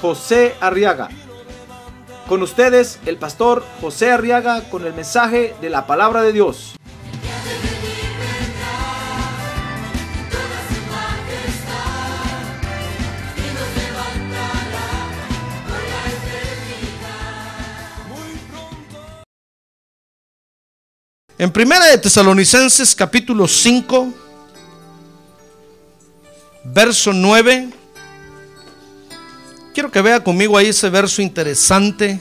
José Arriaga. Con ustedes, el pastor José Arriaga con el mensaje de la palabra de Dios. En Primera de Tesalonicenses capítulo 5, verso 9. Quiero que vea conmigo ahí ese verso interesante.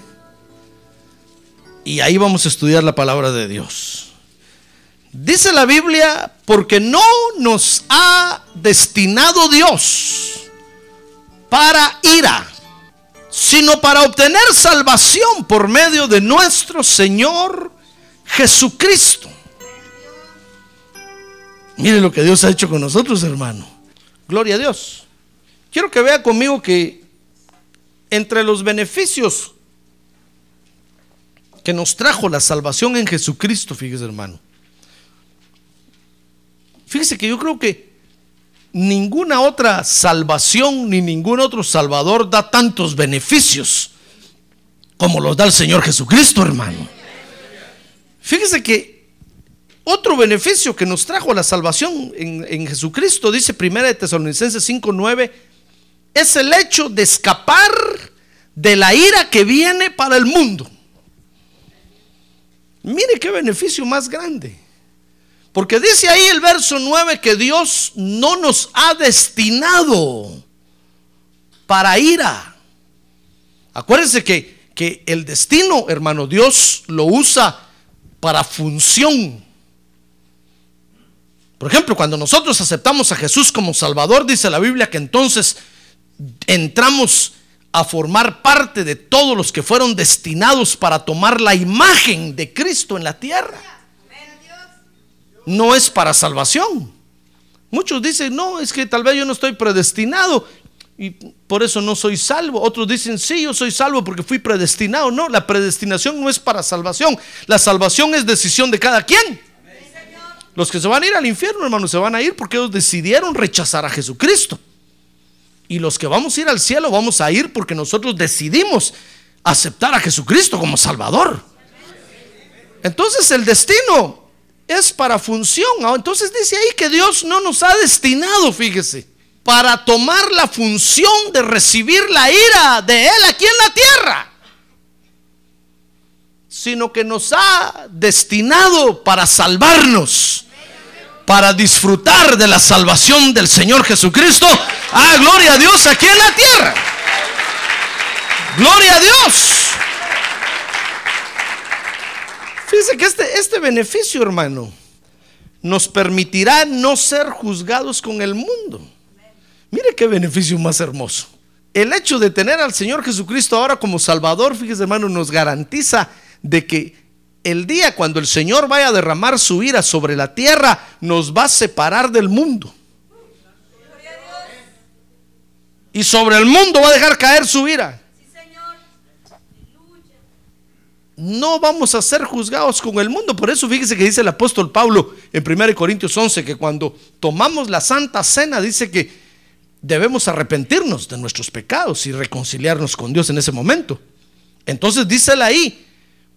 Y ahí vamos a estudiar la palabra de Dios. Dice la Biblia, porque no nos ha destinado Dios para ira, sino para obtener salvación por medio de nuestro Señor Jesucristo. Mire lo que Dios ha hecho con nosotros, hermano. Gloria a Dios. Quiero que vea conmigo que entre los beneficios que nos trajo la salvación en Jesucristo, fíjese hermano. Fíjese que yo creo que ninguna otra salvación ni ningún otro salvador da tantos beneficios como los da el Señor Jesucristo, hermano. Fíjese que otro beneficio que nos trajo la salvación en, en Jesucristo, dice 1 de Tesalonicenses 5:9, es el hecho de escapar de la ira que viene para el mundo. Mire qué beneficio más grande. Porque dice ahí el verso 9 que Dios no nos ha destinado para ira. Acuérdense que, que el destino, hermano, Dios lo usa para función. Por ejemplo, cuando nosotros aceptamos a Jesús como Salvador, dice la Biblia que entonces entramos a formar parte de todos los que fueron destinados para tomar la imagen de Cristo en la tierra. No es para salvación. Muchos dicen, no, es que tal vez yo no estoy predestinado y por eso no soy salvo. Otros dicen, sí, yo soy salvo porque fui predestinado. No, la predestinación no es para salvación. La salvación es decisión de cada quien. Los que se van a ir al infierno, hermano, se van a ir porque ellos decidieron rechazar a Jesucristo. Y los que vamos a ir al cielo, vamos a ir porque nosotros decidimos aceptar a Jesucristo como Salvador. Entonces el destino es para función. Entonces dice ahí que Dios no nos ha destinado, fíjese, para tomar la función de recibir la ira de Él aquí en la tierra, sino que nos ha destinado para salvarnos para disfrutar de la salvación del Señor Jesucristo. Ah, gloria a Dios aquí en la tierra. Gloria a Dios. Fíjese que este, este beneficio, hermano, nos permitirá no ser juzgados con el mundo. Mire qué beneficio más hermoso. El hecho de tener al Señor Jesucristo ahora como Salvador, fíjese hermano, nos garantiza de que el día cuando el Señor vaya a derramar su ira sobre la tierra, nos va a separar del mundo. Y sobre el mundo va a dejar caer su ira. No vamos a ser juzgados con el mundo. Por eso fíjese que dice el apóstol Pablo en 1 Corintios 11 que cuando tomamos la santa cena dice que debemos arrepentirnos de nuestros pecados y reconciliarnos con Dios en ese momento. Entonces dice ahí,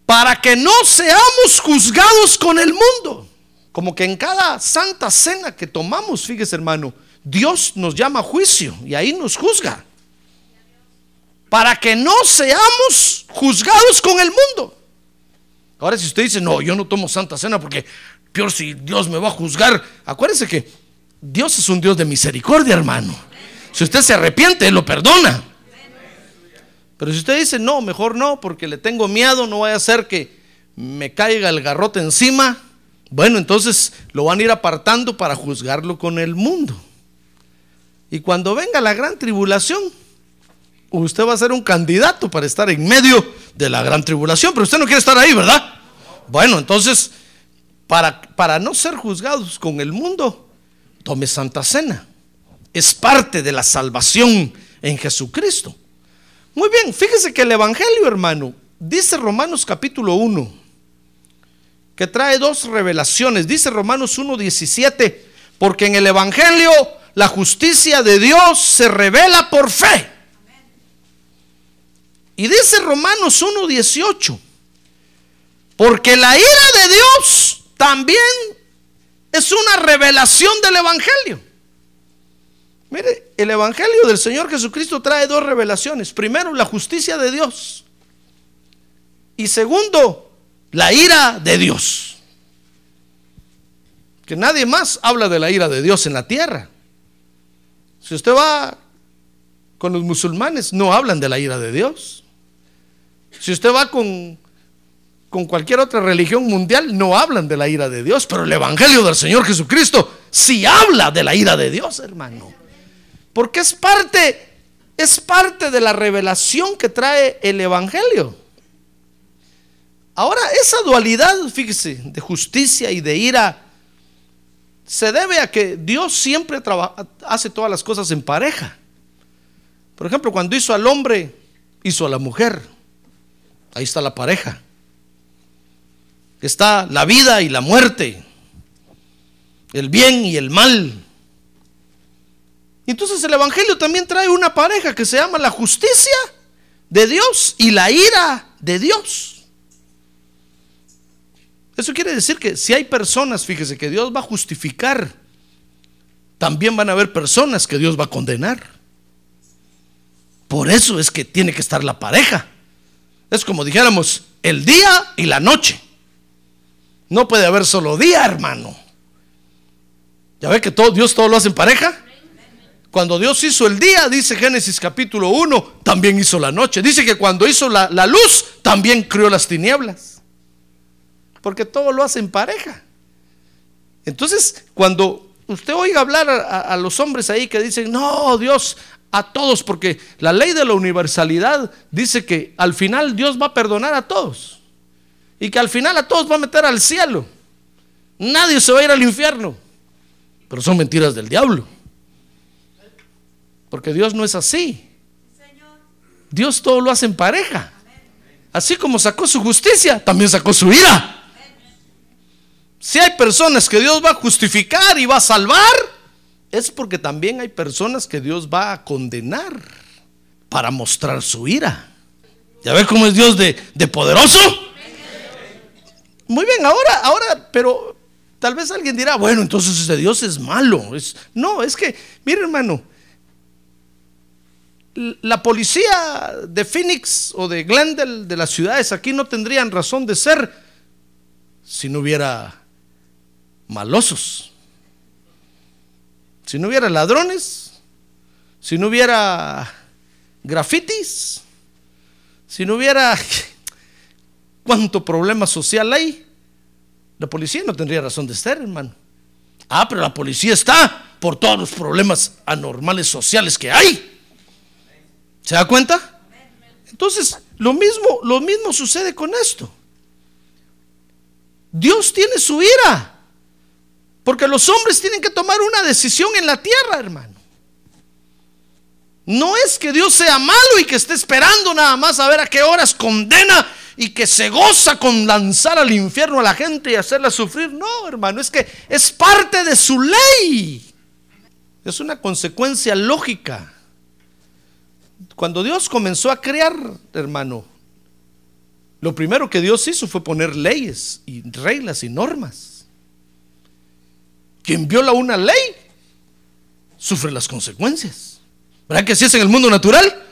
para que no seamos juzgados con el mundo. Como que en cada santa cena que tomamos, fíjese hermano, Dios nos llama a juicio y ahí nos juzga. Para que no seamos juzgados con el mundo. Ahora si usted dice, no, yo no tomo santa cena porque peor si Dios me va a juzgar. Acuérdese que Dios es un Dios de misericordia, hermano. Si usted se arrepiente, lo perdona. Pero si usted dice, no, mejor no, porque le tengo miedo, no vaya a ser que me caiga el garrote encima, bueno, entonces lo van a ir apartando para juzgarlo con el mundo. Y cuando venga la gran tribulación, usted va a ser un candidato para estar en medio de la gran tribulación, pero usted no quiere estar ahí, ¿verdad? Bueno, entonces, para, para no ser juzgados con el mundo, tome Santa Cena. Es parte de la salvación en Jesucristo. Muy bien, fíjese que el Evangelio, hermano, dice Romanos capítulo 1, que trae dos revelaciones. Dice Romanos 1.17, porque en el Evangelio la justicia de Dios se revela por fe. Y dice Romanos 1.18, porque la ira de Dios también es una revelación del Evangelio. Mire, el Evangelio del Señor Jesucristo trae dos revelaciones. Primero, la justicia de Dios. Y segundo, la ira de Dios. Que nadie más habla de la ira de Dios en la tierra. Si usted va con los musulmanes, no hablan de la ira de Dios. Si usted va con, con cualquier otra religión mundial, no hablan de la ira de Dios. Pero el Evangelio del Señor Jesucristo sí habla de la ira de Dios, hermano. Porque es parte, es parte de la revelación que trae el Evangelio. Ahora, esa dualidad, fíjese, de justicia y de ira, se debe a que Dios siempre hace todas las cosas en pareja. Por ejemplo, cuando hizo al hombre, hizo a la mujer. Ahí está la pareja. Está la vida y la muerte, el bien y el mal. Entonces el Evangelio también trae una pareja que se llama la justicia de Dios y la ira de Dios. Eso quiere decir que si hay personas, fíjese, que Dios va a justificar, también van a haber personas que Dios va a condenar. Por eso es que tiene que estar la pareja. Es como dijéramos, el día y la noche. No puede haber solo día, hermano. ¿Ya ve que todo, Dios todo lo hace en pareja? Cuando Dios hizo el día, dice Génesis capítulo 1, también hizo la noche. Dice que cuando hizo la, luz, también creó las tinieblas. Porque todo lo hace en pareja. Entonces, cuando usted oiga hablar a, a los hombres ahí que dicen, no, Dios, a todos, porque la ley de la universalidad dice que al final Dios va a perdonar a todos. Y que al final a todos va a meter al cielo. Nadie se va a ir al infierno. Pero son mentiras del diablo. Porque Dios no es así. Dios todo lo hace en pareja. Así como sacó su justicia, también sacó su ira. Si hay personas que Dios va a justificar y va a salvar, es porque también hay personas que Dios va a condenar para mostrar su ira. ¿Ya ve cómo es Dios de, de poderoso? Muy bien, ahora, ahora, pero tal vez alguien dirá, bueno, entonces ese Dios es malo. Es, no, es que, mire hermano, la policía de Phoenix o de Glendale, de las ciudades aquí, no tendrían razón de ser si no hubiera malosos, si no hubiera ladrones, si no hubiera grafitis, si no hubiera cuánto problema social hay, la policía no tendría razón de ser, hermano. Ah, pero la policía está por todos los problemas anormales sociales que hay. ¿Se da cuenta? Entonces, lo mismo, lo mismo sucede con esto. Dios tiene su ira. Porque los hombres tienen que tomar una decisión en la tierra, hermano. No es que Dios sea malo y que esté esperando nada más a ver a qué horas condena y que se goza con lanzar al infierno a la gente y hacerla sufrir. No, hermano, es que es parte de su ley. Es una consecuencia lógica. Cuando Dios comenzó a crear, hermano, lo primero que Dios hizo fue poner leyes y reglas y normas. Quien viola una ley sufre las consecuencias. ¿Verdad que así es en el mundo natural?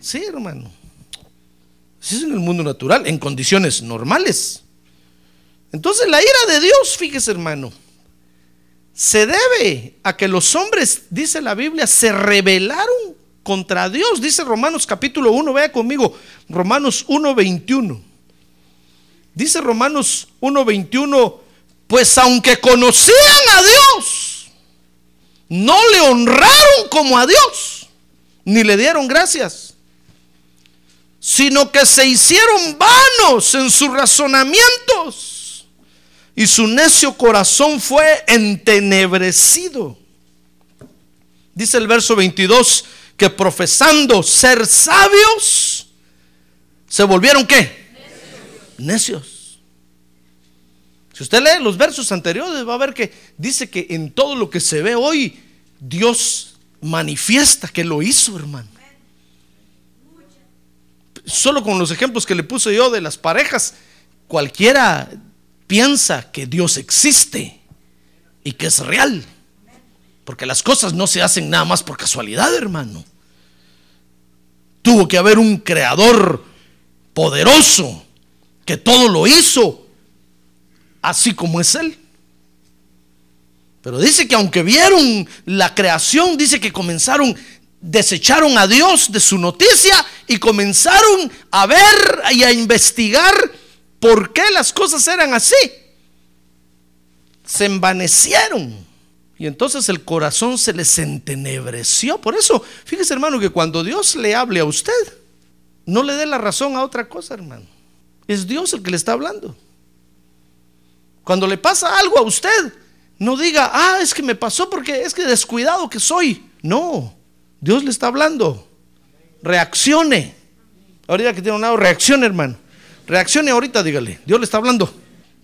Sí, hermano. Así es en el mundo natural, en condiciones normales. Entonces la ira de Dios, fíjese hermano, se debe a que los hombres, dice la Biblia, se rebelaron contra Dios. Dice Romanos capítulo 1, vea conmigo, Romanos 1, 21. Dice Romanos 1, 21, pues aunque conocían a Dios, no le honraron como a Dios, ni le dieron gracias, sino que se hicieron vanos en sus razonamientos y su necio corazón fue entenebrecido. Dice el verso 22 que profesando ser sabios, se volvieron qué? Necios. Si usted lee los versos anteriores, va a ver que dice que en todo lo que se ve hoy, Dios manifiesta que lo hizo, hermano. Solo con los ejemplos que le puse yo de las parejas, cualquiera piensa que Dios existe y que es real. Porque las cosas no se hacen nada más por casualidad, hermano. Tuvo que haber un creador poderoso que todo lo hizo así como es Él. Pero dice que aunque vieron la creación, dice que comenzaron, desecharon a Dios de su noticia y comenzaron a ver y a investigar por qué las cosas eran así. Se envanecieron. Y entonces el corazón se les entenebreció. Por eso, fíjese hermano, que cuando Dios le hable a usted, no le dé la razón a otra cosa, hermano. Es Dios el que le está hablando. Cuando le pasa algo a usted, no diga, ah, es que me pasó porque es que descuidado que soy. No, Dios le está hablando. Reaccione. Ahorita que tiene un lado, reaccione, hermano. Reaccione ahorita, dígale. Dios le está hablando.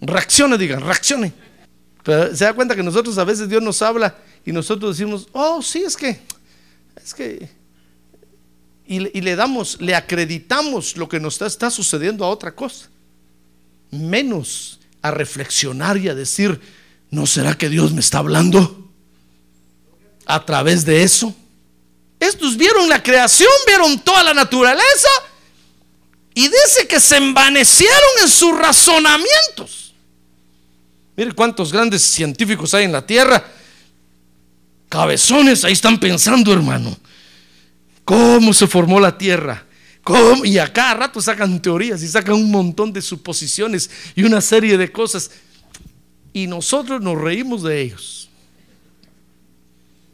Reaccione, diga, reaccione. Pero se da cuenta que nosotros a veces Dios nos habla y nosotros decimos, oh, sí, es que, es que, y, le damos, le acreditamos lo que nos está, está sucediendo a otra cosa, menos a reflexionar y a decir, ¿no será que Dios me está hablando a través de eso? Estos vieron la creación, vieron toda la naturaleza y dice que se envanecieron en sus razonamientos. Mire cuántos grandes científicos hay en la Tierra. Cabezones, ahí están pensando, hermano. ¿Cómo se formó la Tierra? ¿Cómo? Y a cada rato sacan teorías y sacan un montón de suposiciones y una serie de cosas. Y nosotros nos reímos de ellos.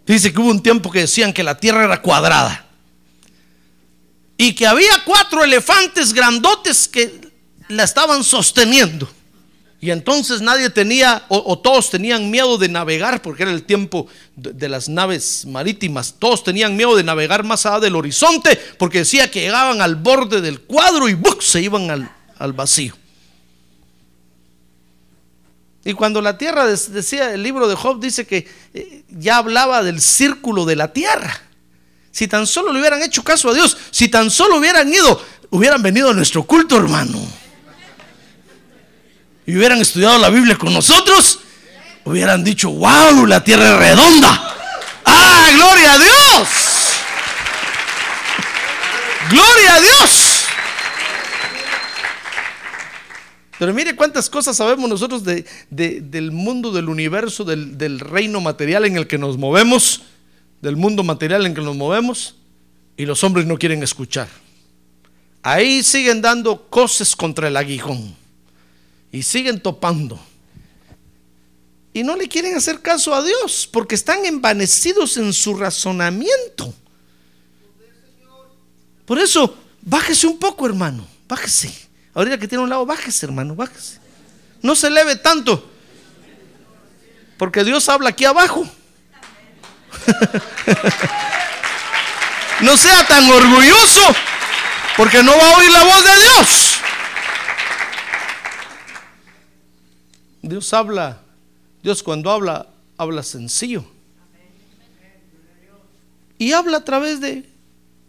Dice que hubo un tiempo que decían que la Tierra era cuadrada. Y que había cuatro elefantes grandotes que la estaban sosteniendo. Y entonces nadie tenía, o, todos tenían miedo de navegar, porque era el tiempo de, las naves marítimas. Todos tenían miedo de navegar más allá del horizonte, porque decía que llegaban al borde del cuadro y se iban al, vacío. Y cuando la tierra, decía el libro de Job, dice que eh, ya hablaba del círculo de la tierra. Si tan solo le hubieran hecho caso a Dios, si tan solo hubieran ido, hubieran venido a nuestro culto, hermano y hubieran estudiado la Biblia con nosotros, hubieran dicho, wow, la tierra es redonda. ¡Ah, gloria a Dios! ¡Gloria a Dios! Pero mire cuántas cosas sabemos nosotros de, del mundo, del universo, del, del reino material en el que nos movemos, del mundo material en que nos movemos, y los hombres no quieren escuchar. Ahí siguen dando cosas contra el aguijón y siguen topando. Y no le quieren hacer caso a Dios porque están envanecidos en su razonamiento. Por eso, bájese un poco, hermano. Bájese. Ahorita que tiene un lado, bájese, hermano, bájese. No se eleve tanto. Porque Dios habla aquí abajo. no sea tan orgulloso porque no va a oír la voz de Dios. Dios habla, Dios cuando habla, habla sencillo. Y habla a través de,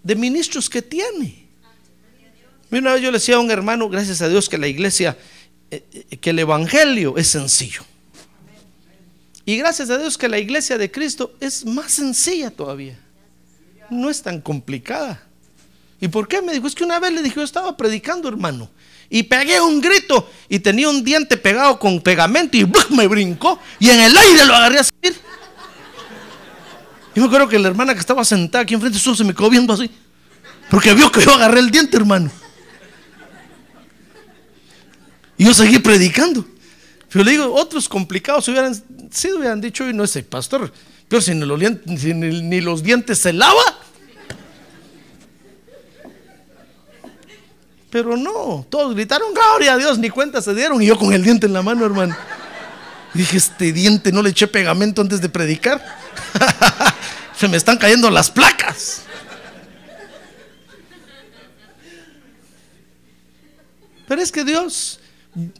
ministros que tiene. Una vez yo le decía a un hermano, gracias a Dios que la iglesia, eh, eh, que el evangelio es sencillo. Y gracias a Dios que la iglesia de Cristo es más sencilla todavía. No es tan complicada. ¿Y por qué? Me dijo, es que una vez le dije, yo estaba predicando, hermano. Y pegué un grito y tenía un diente pegado con pegamento y me brincó y en el aire lo agarré así. Y me acuerdo que la hermana que estaba sentada aquí enfrente solo se me quedó viendo así. Porque vio que yo agarré el diente, hermano. Y yo seguí predicando. Pero le digo, otros complicados hubieran sido, hubieran dicho, y no ese pastor, pero si ni los, ni los dientes se lava. Pero no, todos gritaron, gloria a Dios, ni cuenta se dieron. Y yo con el diente en la mano, hermano. Dije, este diente no le eché pegamento antes de predicar. se me están cayendo las placas. Pero es que Dios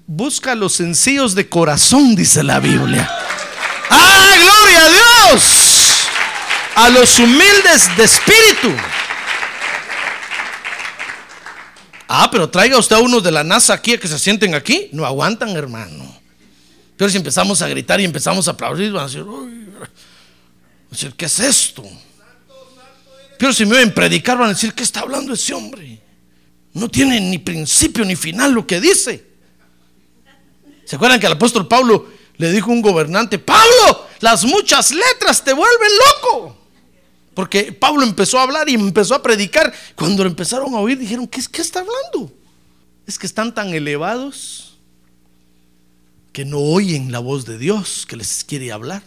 busca a los sencillos de corazón, dice la Biblia. ¡Ah, gloria a Dios! A los humildes de espíritu. Ah, pero traiga usted a unos de la NASA aquí que se sienten aquí. No aguantan, hermano. Pero si empezamos a gritar y empezamos a aplaudir, van a decir, "Uy", van a decir, ¿qué es esto? Pero si me ven predicar, van a decir, ¿qué está hablando ese hombre? No tiene ni principio ni final lo que dice. ¿Se acuerdan que el apóstol Pablo le dijo a un gobernante, Pablo, las muchas letras te vuelven loco? Porque Pablo empezó a hablar y empezó a predicar. Cuando lo empezaron a oír, dijeron, ¿qué, qué está hablando? Es que están tan elevados que no oyen la voz de Dios que les quiere hablar.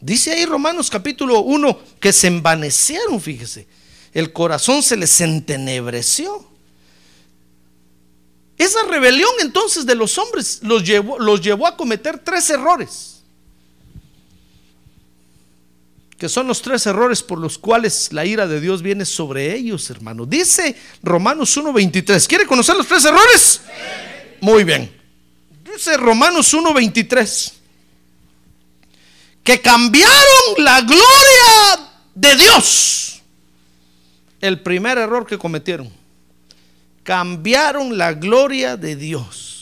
Dice ahí Romanos capítulo 1 que se envanecieron, fíjese. El corazón se les entenebreció. Esa rebelión entonces de los hombres los llevó a cometer tres errores. Que son los tres errores por los cuales la ira de Dios viene sobre ellos, hermano. Dice Romanos 1.23. ¿Quiere conocer los tres errores? Muy bien. Dice Romanos 1.23. Que cambiaron la gloria de Dios. El primer error que cometieron cambiaron la gloria de Dios.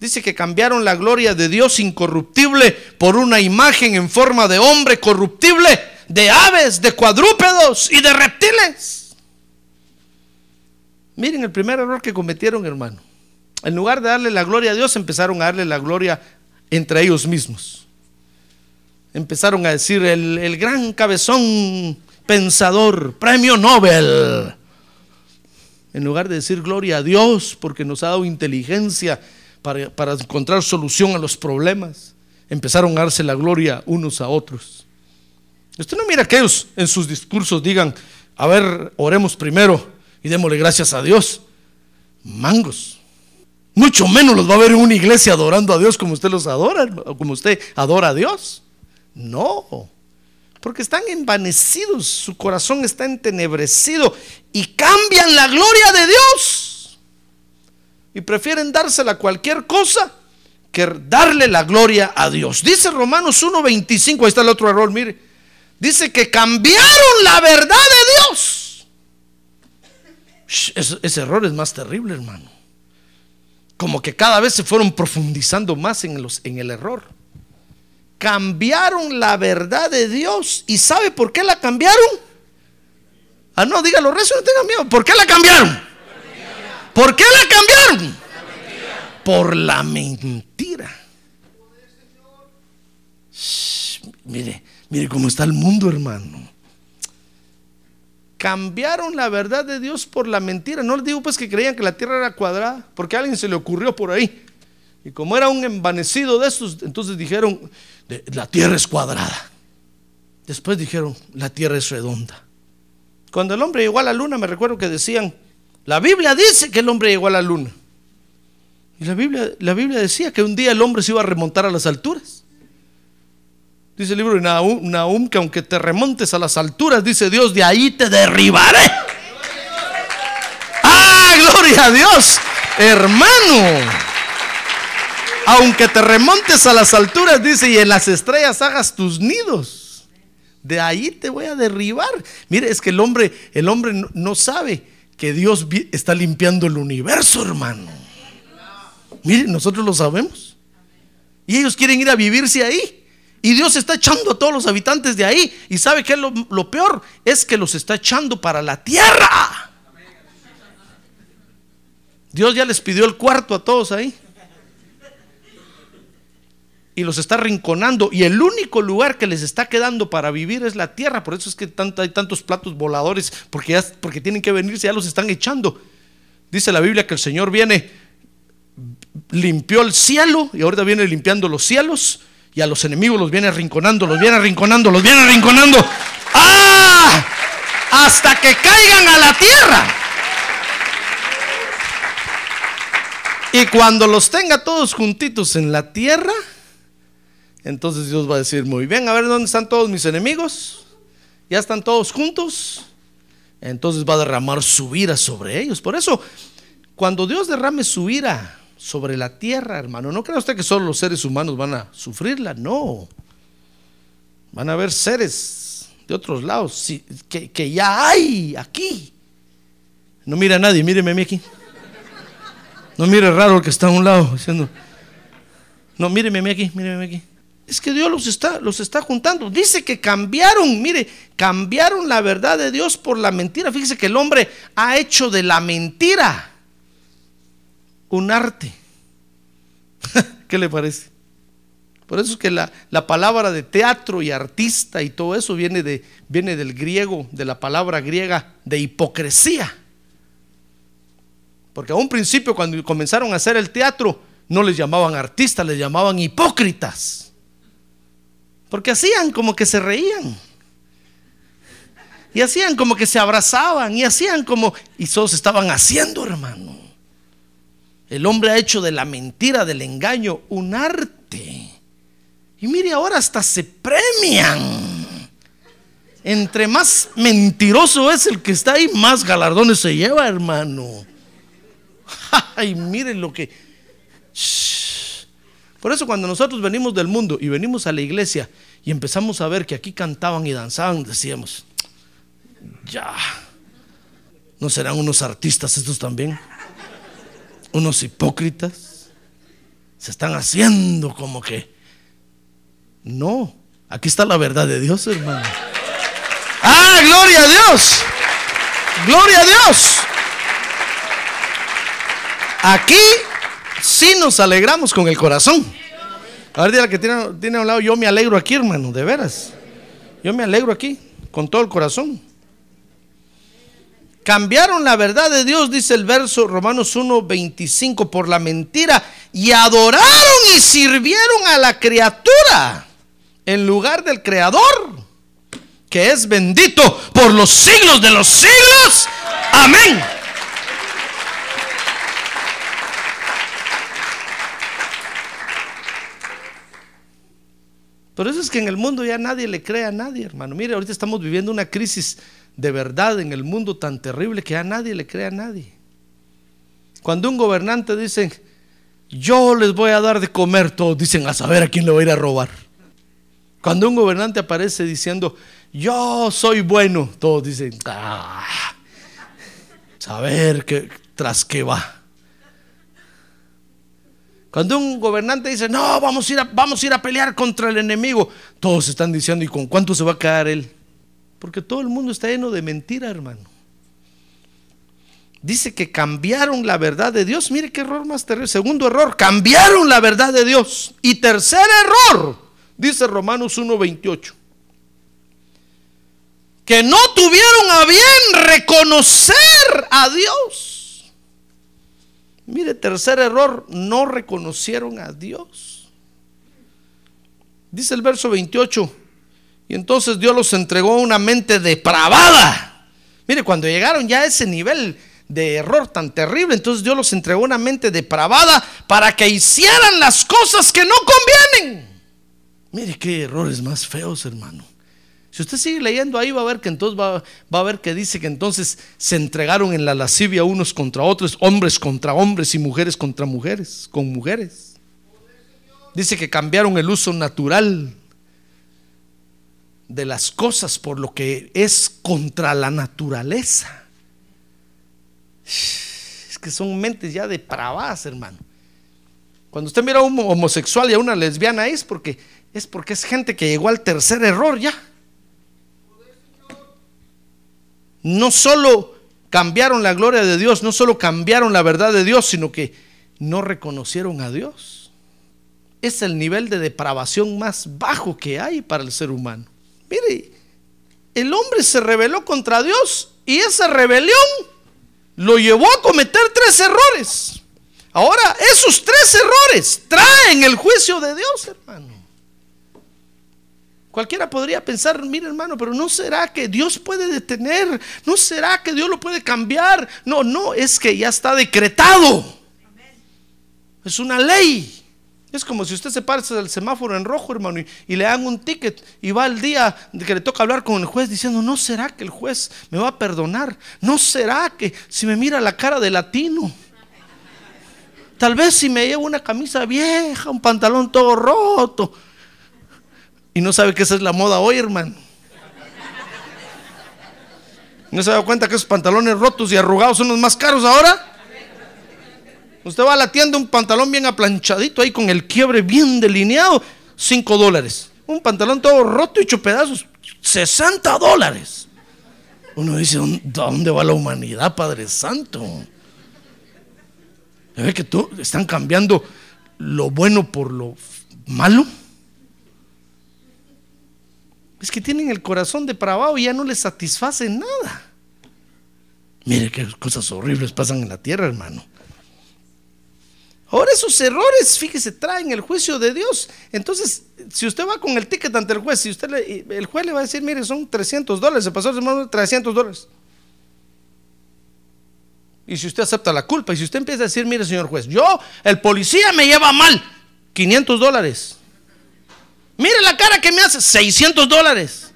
Dice que cambiaron la gloria de Dios incorruptible por una imagen en forma de hombre corruptible, de aves, de cuadrúpedos y de reptiles. Miren el primer error que cometieron, hermano. En lugar de darle la gloria a Dios, empezaron a darle la gloria entre ellos mismos. Empezaron a decir el, el gran cabezón pensador, premio Nobel. En lugar de decir gloria a Dios porque nos ha dado inteligencia para, para encontrar solución a los problemas, empezaron a darse la gloria unos a otros. Usted no mira que ellos en sus discursos digan, a ver, oremos primero y démosle gracias a Dios. Mangos. Mucho menos los va a ver en una iglesia adorando a Dios como usted los adora, como usted adora a Dios. No, porque están envanecidos, su corazón está entenebrecido y cambian la gloria de Dios. Y prefieren dársela a cualquier cosa que darle la gloria a Dios. Dice Romanos 1.25, ahí está el otro error, mire. Dice que cambiaron la verdad de Dios. Ese error es más terrible, hermano. Como que cada vez se fueron profundizando más en, los, en el error cambiaron la verdad de Dios. ¿Y sabe por qué la cambiaron? Ah, no, dígalo, rezo, no tenga miedo. ¿Por qué la cambiaron? ¿Por qué la cambiaron? Por la mentira. Mire, mire cómo está el mundo, hermano. Cambiaron la verdad de Dios por la mentira. No les digo pues que creían que la tierra era cuadrada, porque a alguien se le ocurrió por ahí. Y como era un envanecido de estos, entonces dijeron, "De- la tierra es cuadrada. Después dijeron, la tierra es redonda. Cuando el hombre llegó a la luna, me recuerdo que decían, la Biblia dice que el hombre llegó a la luna. Y la Biblia, la Biblia decía que un día el hombre se iba a remontar a las alturas. Dice el libro de Nahum, Nahum, que aunque te remontes a las alturas, dice Dios, de ahí te derribaré. ¡Ah, gloria a Dios! Hermano, aunque te remontes a las alturas, dice, y en las estrellas hagas tus nidos, de ahí te voy a derribar. Mire, es que el hombre, el hombre no, no sabe que Dios está limpiando el universo, hermano. Mire, nosotros lo sabemos. Y ellos quieren ir a vivirse ahí. Y Dios está echando a todos los habitantes de ahí. Y sabe que lo, lo peor es que los está echando para la tierra. Dios ya les pidió el cuarto a todos ahí y los está rinconando y el único lugar que les está quedando para vivir es la tierra. Por eso es que hay tantos platos voladores, porque, tienen que venirse, ya los están echando. Dice la Biblia que el Señor viene, limpió el cielo y ahorita viene limpiando los cielos y a los enemigos los viene arrinconando, los viene arrinconando, los viene arrinconando. ¡Ah! Hasta que caigan a la tierra. Y cuando los tenga todos juntitos en la tierra, entonces Dios va a decir, muy bien, a ver dónde están todos mis enemigos. Ya están todos juntos. Entonces va a derramar su ira sobre ellos. Por eso, cuando Dios derrame su ira sobre la tierra, hermano, no crea usted que solo los seres humanos van a sufrirla, no. Van a haber seres de otros lados que, que ya hay aquí. No mira a nadie, míreme a mí aquí. No mire raro el que está a un lado diciendo. No, míreme a mí aquí, míreme aquí. Es que Dios los está, los está juntando. Dice que cambiaron, mire, cambiaron la verdad de Dios por la mentira. Fíjese que el hombre ha hecho de la mentira un arte. ¿Qué le parece? Por eso es que la, la, palabra de teatro y artista y todo eso viene, de, viene del griego, de la palabra griega de hipocresía. Porque a un principio cuando comenzaron a hacer el teatro, no les llamaban artistas, les llamaban hipócritas. Porque hacían como que se reían. Y hacían como que se abrazaban. Y hacían como... Y todos estaban haciendo, hermano. El hombre ha hecho de la mentira, del engaño, un arte. Y mire, ahora hasta se premian. Entre más mentiroso es el que está ahí, más galardones se lleva, hermano. Ay, miren lo que... Por eso cuando nosotros venimos del mundo y venimos a la iglesia y empezamos a ver que aquí cantaban y danzaban, decíamos, ya, ¿no serán unos artistas estos también? ¿Unos hipócritas? Se están haciendo como que... No, aquí está la verdad de Dios, hermano. Ah, gloria a Dios. Gloria a Dios. Aquí sí nos alegramos con el corazón. A ver, la que tiene, tiene a un lado, yo me alegro aquí, hermano, de veras. Yo me alegro aquí, con todo el corazón. Cambiaron la verdad de Dios, dice el verso Romanos 1, 25, por la mentira y adoraron y sirvieron a la criatura en lugar del Creador, que es bendito por los siglos de los siglos. Amén. Por eso es que en el mundo ya nadie le cree a nadie, hermano. Mire, ahorita estamos viviendo una crisis de verdad en el mundo tan terrible que ya nadie le cree a nadie. Cuando un gobernante dice, yo les voy a dar de comer, todos dicen, a saber a quién le voy a ir a robar. Cuando un gobernante aparece diciendo, yo soy bueno, todos dicen, ah, saber que, tras qué va. Cuando un gobernante dice, no, vamos a, ir a, vamos a ir a pelear contra el enemigo, todos están diciendo, ¿y con cuánto se va a quedar él? Porque todo el mundo está lleno de mentira, hermano. Dice que cambiaron la verdad de Dios. Mire qué error más terrible. Segundo error, cambiaron la verdad de Dios. Y tercer error, dice Romanos 1.28. Que no tuvieron a bien reconocer a Dios. Mire, tercer error, no reconocieron a Dios. Dice el verso 28, y entonces Dios los entregó a una mente depravada. Mire, cuando llegaron ya a ese nivel de error tan terrible, entonces Dios los entregó a una mente depravada para que hicieran las cosas que no convienen. Mire qué errores más feos, hermano. Si usted sigue leyendo ahí va a ver que entonces va, a ver que dice que entonces se entregaron en la lascivia unos contra otros, hombres contra hombres y mujeres contra mujeres, con mujeres. Dice que cambiaron el uso natural de las cosas por lo que es contra la naturaleza. Es que son mentes ya depravadas, hermano. Cuando usted mira a un homosexual y a una lesbiana es porque es porque es gente que llegó al tercer error ya no solo cambiaron la gloria de Dios, no solo cambiaron la verdad de Dios, sino que no reconocieron a Dios. Es el nivel de depravación más bajo que hay para el ser humano. Mire, el hombre se rebeló contra Dios y esa rebelión lo llevó a cometer tres errores. Ahora, esos tres errores traen el juicio de Dios, hermano. Cualquiera podría pensar, mire hermano, pero ¿no será que Dios puede detener? ¿No será que Dios lo puede cambiar? No, no, es que ya está decretado. Es una ley. Es como si usted se pasa del semáforo en rojo, hermano, y, le dan un ticket y va el día que le toca hablar con el juez diciendo, ¿no será que el juez me va a perdonar? ¿No será que si me mira la cara de latino? Tal vez si me llevo una camisa vieja, un pantalón todo roto. Y no sabe que esa es la moda hoy, hermano. ¿No se da cuenta que esos pantalones rotos y arrugados son los más caros ahora? Usted va a la tienda, un pantalón bien aplanchadito ahí con el quiebre bien delineado, 5 dólares. Un pantalón todo roto y hecho pedazos, 60 dólares. Uno dice, ¿dónde- ¿dónde va la humanidad, Padre Santo? ¿Ve que están cambiando lo bueno por lo malo? Es que tienen el corazón depravado y ya no les satisface nada. Mire qué cosas horribles pasan en la tierra, hermano. Ahora esos errores, fíjese, traen el juicio de Dios. Entonces, si usted va con el ticket ante el juez, si usted el juez le va a decir, mire, son 300 dólares, se pasó hermano 300 dólares. Y si usted acepta la culpa, y si usted empieza a decir, mire, señor juez, yo, el policía me lleva mal, 500 dólares. Mire la cara que me hace, 600 dólares.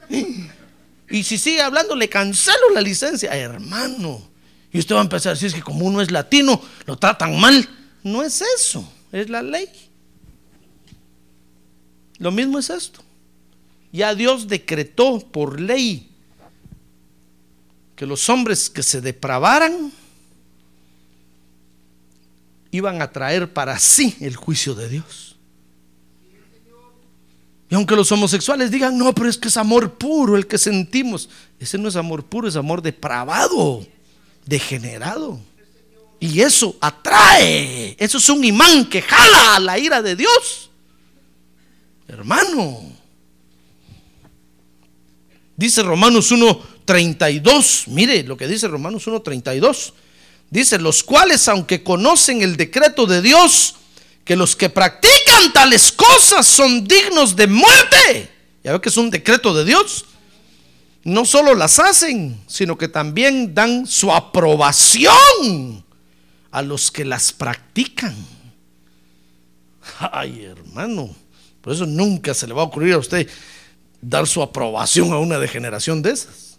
Y si sigue hablando, le cancelo la licencia, hermano. Y usted va a empezar decir es que como uno es latino, lo tratan mal. No es eso, es la ley. Lo mismo es esto. Ya Dios decretó por ley que los hombres que se depravaran iban a traer para sí el juicio de Dios. Y aunque los homosexuales digan, no, pero es que es amor puro el que sentimos. Ese no es amor puro, es amor depravado, degenerado. Y eso atrae. Eso es un imán que jala la ira de Dios. Hermano. Dice Romanos 1.32. Mire lo que dice Romanos 1.32. Dice, los cuales, aunque conocen el decreto de Dios, que los que practican tales cosas son dignos de muerte. Ya ve que es un decreto de Dios. No solo las hacen, sino que también dan su aprobación a los que las practican. Ay, hermano, por eso nunca se le va a ocurrir a usted dar su aprobación a una degeneración de esas.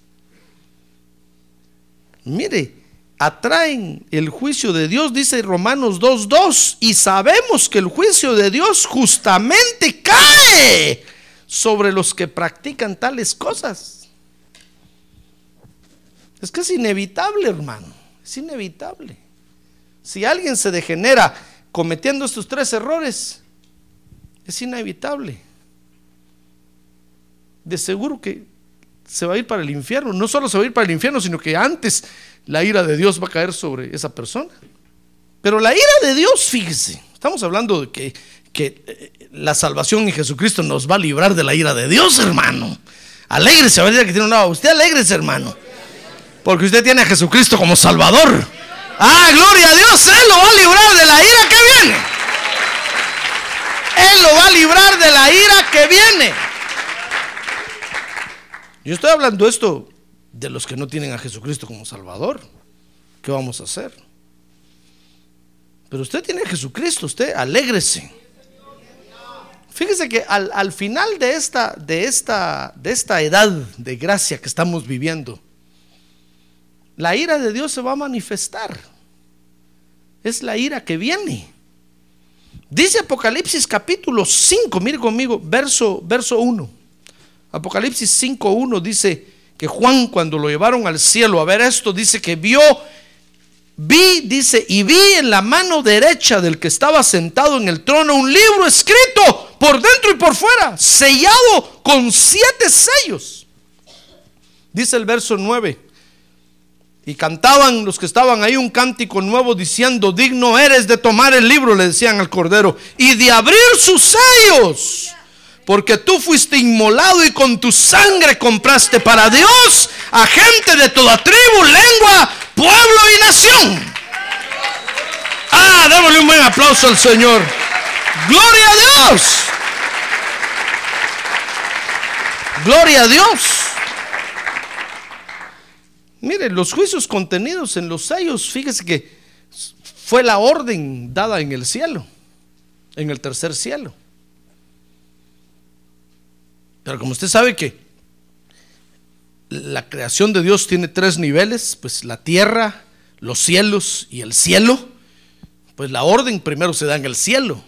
Mire, atraen el juicio de Dios, dice Romanos 2.2, y sabemos que el juicio de Dios justamente cae sobre los que practican tales cosas. Es que es inevitable, hermano, es inevitable. Si alguien se degenera cometiendo estos tres errores, es inevitable. De seguro que se va a ir para el infierno. No solo se va a ir para el infierno, sino que antes la ira de Dios va a caer sobre esa persona. Pero la ira de Dios, fíjese, estamos hablando de que, que eh, la salvación en Jesucristo nos va a librar de la ira de Dios, hermano. Alégrese, ahorita que tiene un lado. Usted alégrese, hermano. Porque usted tiene a Jesucristo como Salvador. Ah, gloria a Dios, Él lo va a librar de la ira que viene. Él lo va a librar de la ira que viene. Yo estoy hablando esto de los que no tienen a Jesucristo como Salvador. ¿Qué vamos a hacer? Pero usted tiene a Jesucristo, usted alégrese. Fíjese que al, al final de esta, de, esta, de esta edad de gracia que estamos viviendo, la ira de Dios se va a manifestar. Es la ira que viene. Dice Apocalipsis capítulo 5, mire conmigo, verso, verso 1. Apocalipsis 5.1 dice que Juan cuando lo llevaron al cielo a ver esto, dice que vio, vi, dice, y vi en la mano derecha del que estaba sentado en el trono un libro escrito por dentro y por fuera, sellado con siete sellos. Dice el verso 9. Y cantaban los que estaban ahí un cántico nuevo diciendo, digno eres de tomar el libro, le decían al Cordero, y de abrir sus sellos porque tú fuiste inmolado y con tu sangre compraste para Dios a gente de toda tribu, lengua, pueblo y nación. Ah, démosle un buen aplauso al Señor. Gloria a Dios. Gloria a Dios. Mire, los juicios contenidos en los sellos, fíjese que fue la orden dada en el cielo. en el tercer cielo. Pero como usted sabe que la creación de Dios tiene tres niveles, pues la tierra, los cielos y el cielo, pues la orden primero se da en el cielo,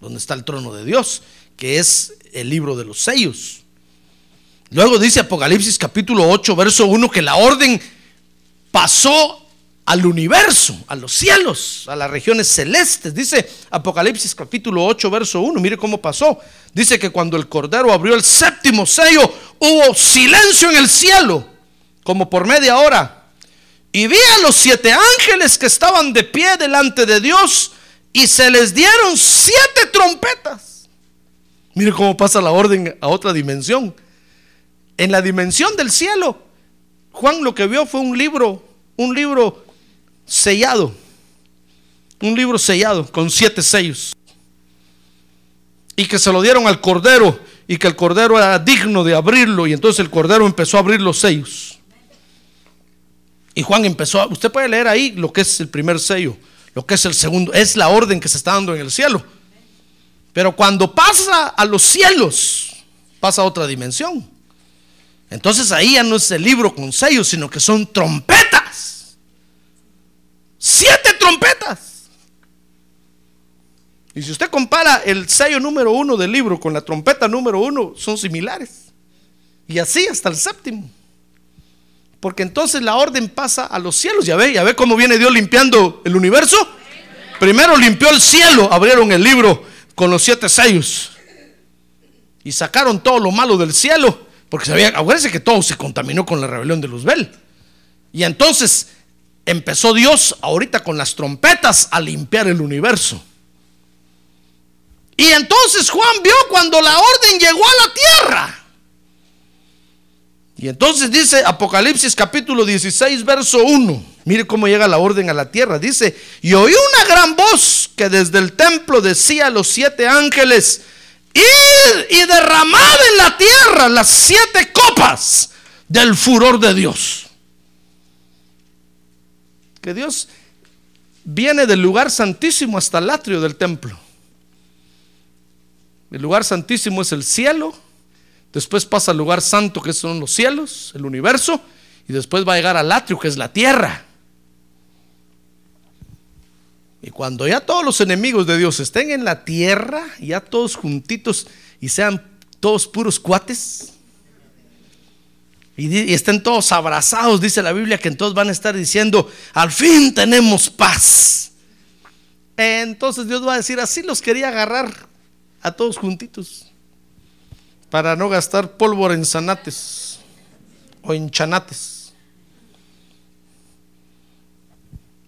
donde está el trono de Dios, que es el libro de los sellos. Luego dice Apocalipsis capítulo 8, verso 1, que la orden pasó al universo, a los cielos, a las regiones celestes. Dice Apocalipsis capítulo 8, verso 1. Mire cómo pasó. Dice que cuando el Cordero abrió el séptimo sello, hubo silencio en el cielo, como por media hora. Y vi a los siete ángeles que estaban de pie delante de Dios y se les dieron siete trompetas. Mire cómo pasa la orden a otra dimensión. En la dimensión del cielo, Juan lo que vio fue un libro, un libro sellado. Un libro sellado con siete sellos. Y que se lo dieron al Cordero y que el Cordero era digno de abrirlo. Y entonces el Cordero empezó a abrir los sellos. Y Juan empezó, a, usted puede leer ahí lo que es el primer sello, lo que es el segundo, es la orden que se está dando en el cielo. Pero cuando pasa a los cielos, pasa a otra dimensión. Entonces ahí ya no es el libro con sellos, sino que son trompetas. Siete trompetas. Y si usted compara el sello número uno del libro con la trompeta número uno, son similares. Y así hasta el séptimo. Porque entonces la orden pasa a los cielos. Ya ve, ya ve cómo viene Dios limpiando el universo. Primero limpió el cielo, abrieron el libro con los siete sellos. Y sacaron todo lo malo del cielo. Porque sabía, acuérdense que todo se contaminó con la rebelión de Luzbel. Y entonces empezó Dios ahorita con las trompetas a limpiar el universo. Y entonces Juan vio cuando la orden llegó a la tierra. Y entonces dice Apocalipsis capítulo 16, verso 1. Mire cómo llega la orden a la tierra. Dice, y oí una gran voz que desde el templo decía a los siete ángeles, ir y derramad en la tierra las siete copas del furor de Dios. Que Dios viene del lugar santísimo hasta el atrio del templo. El lugar santísimo es el cielo, después pasa al lugar santo que son los cielos, el universo, y después va a llegar al atrio que es la tierra. Y cuando ya todos los enemigos de Dios estén en la tierra, ya todos juntitos y sean todos puros cuates, y, estén todos abrazados, dice la Biblia, que entonces van a estar diciendo, al fin tenemos paz. Entonces Dios va a decir, así los quería agarrar a todos juntitos, para no gastar pólvora en zanates o en chanates.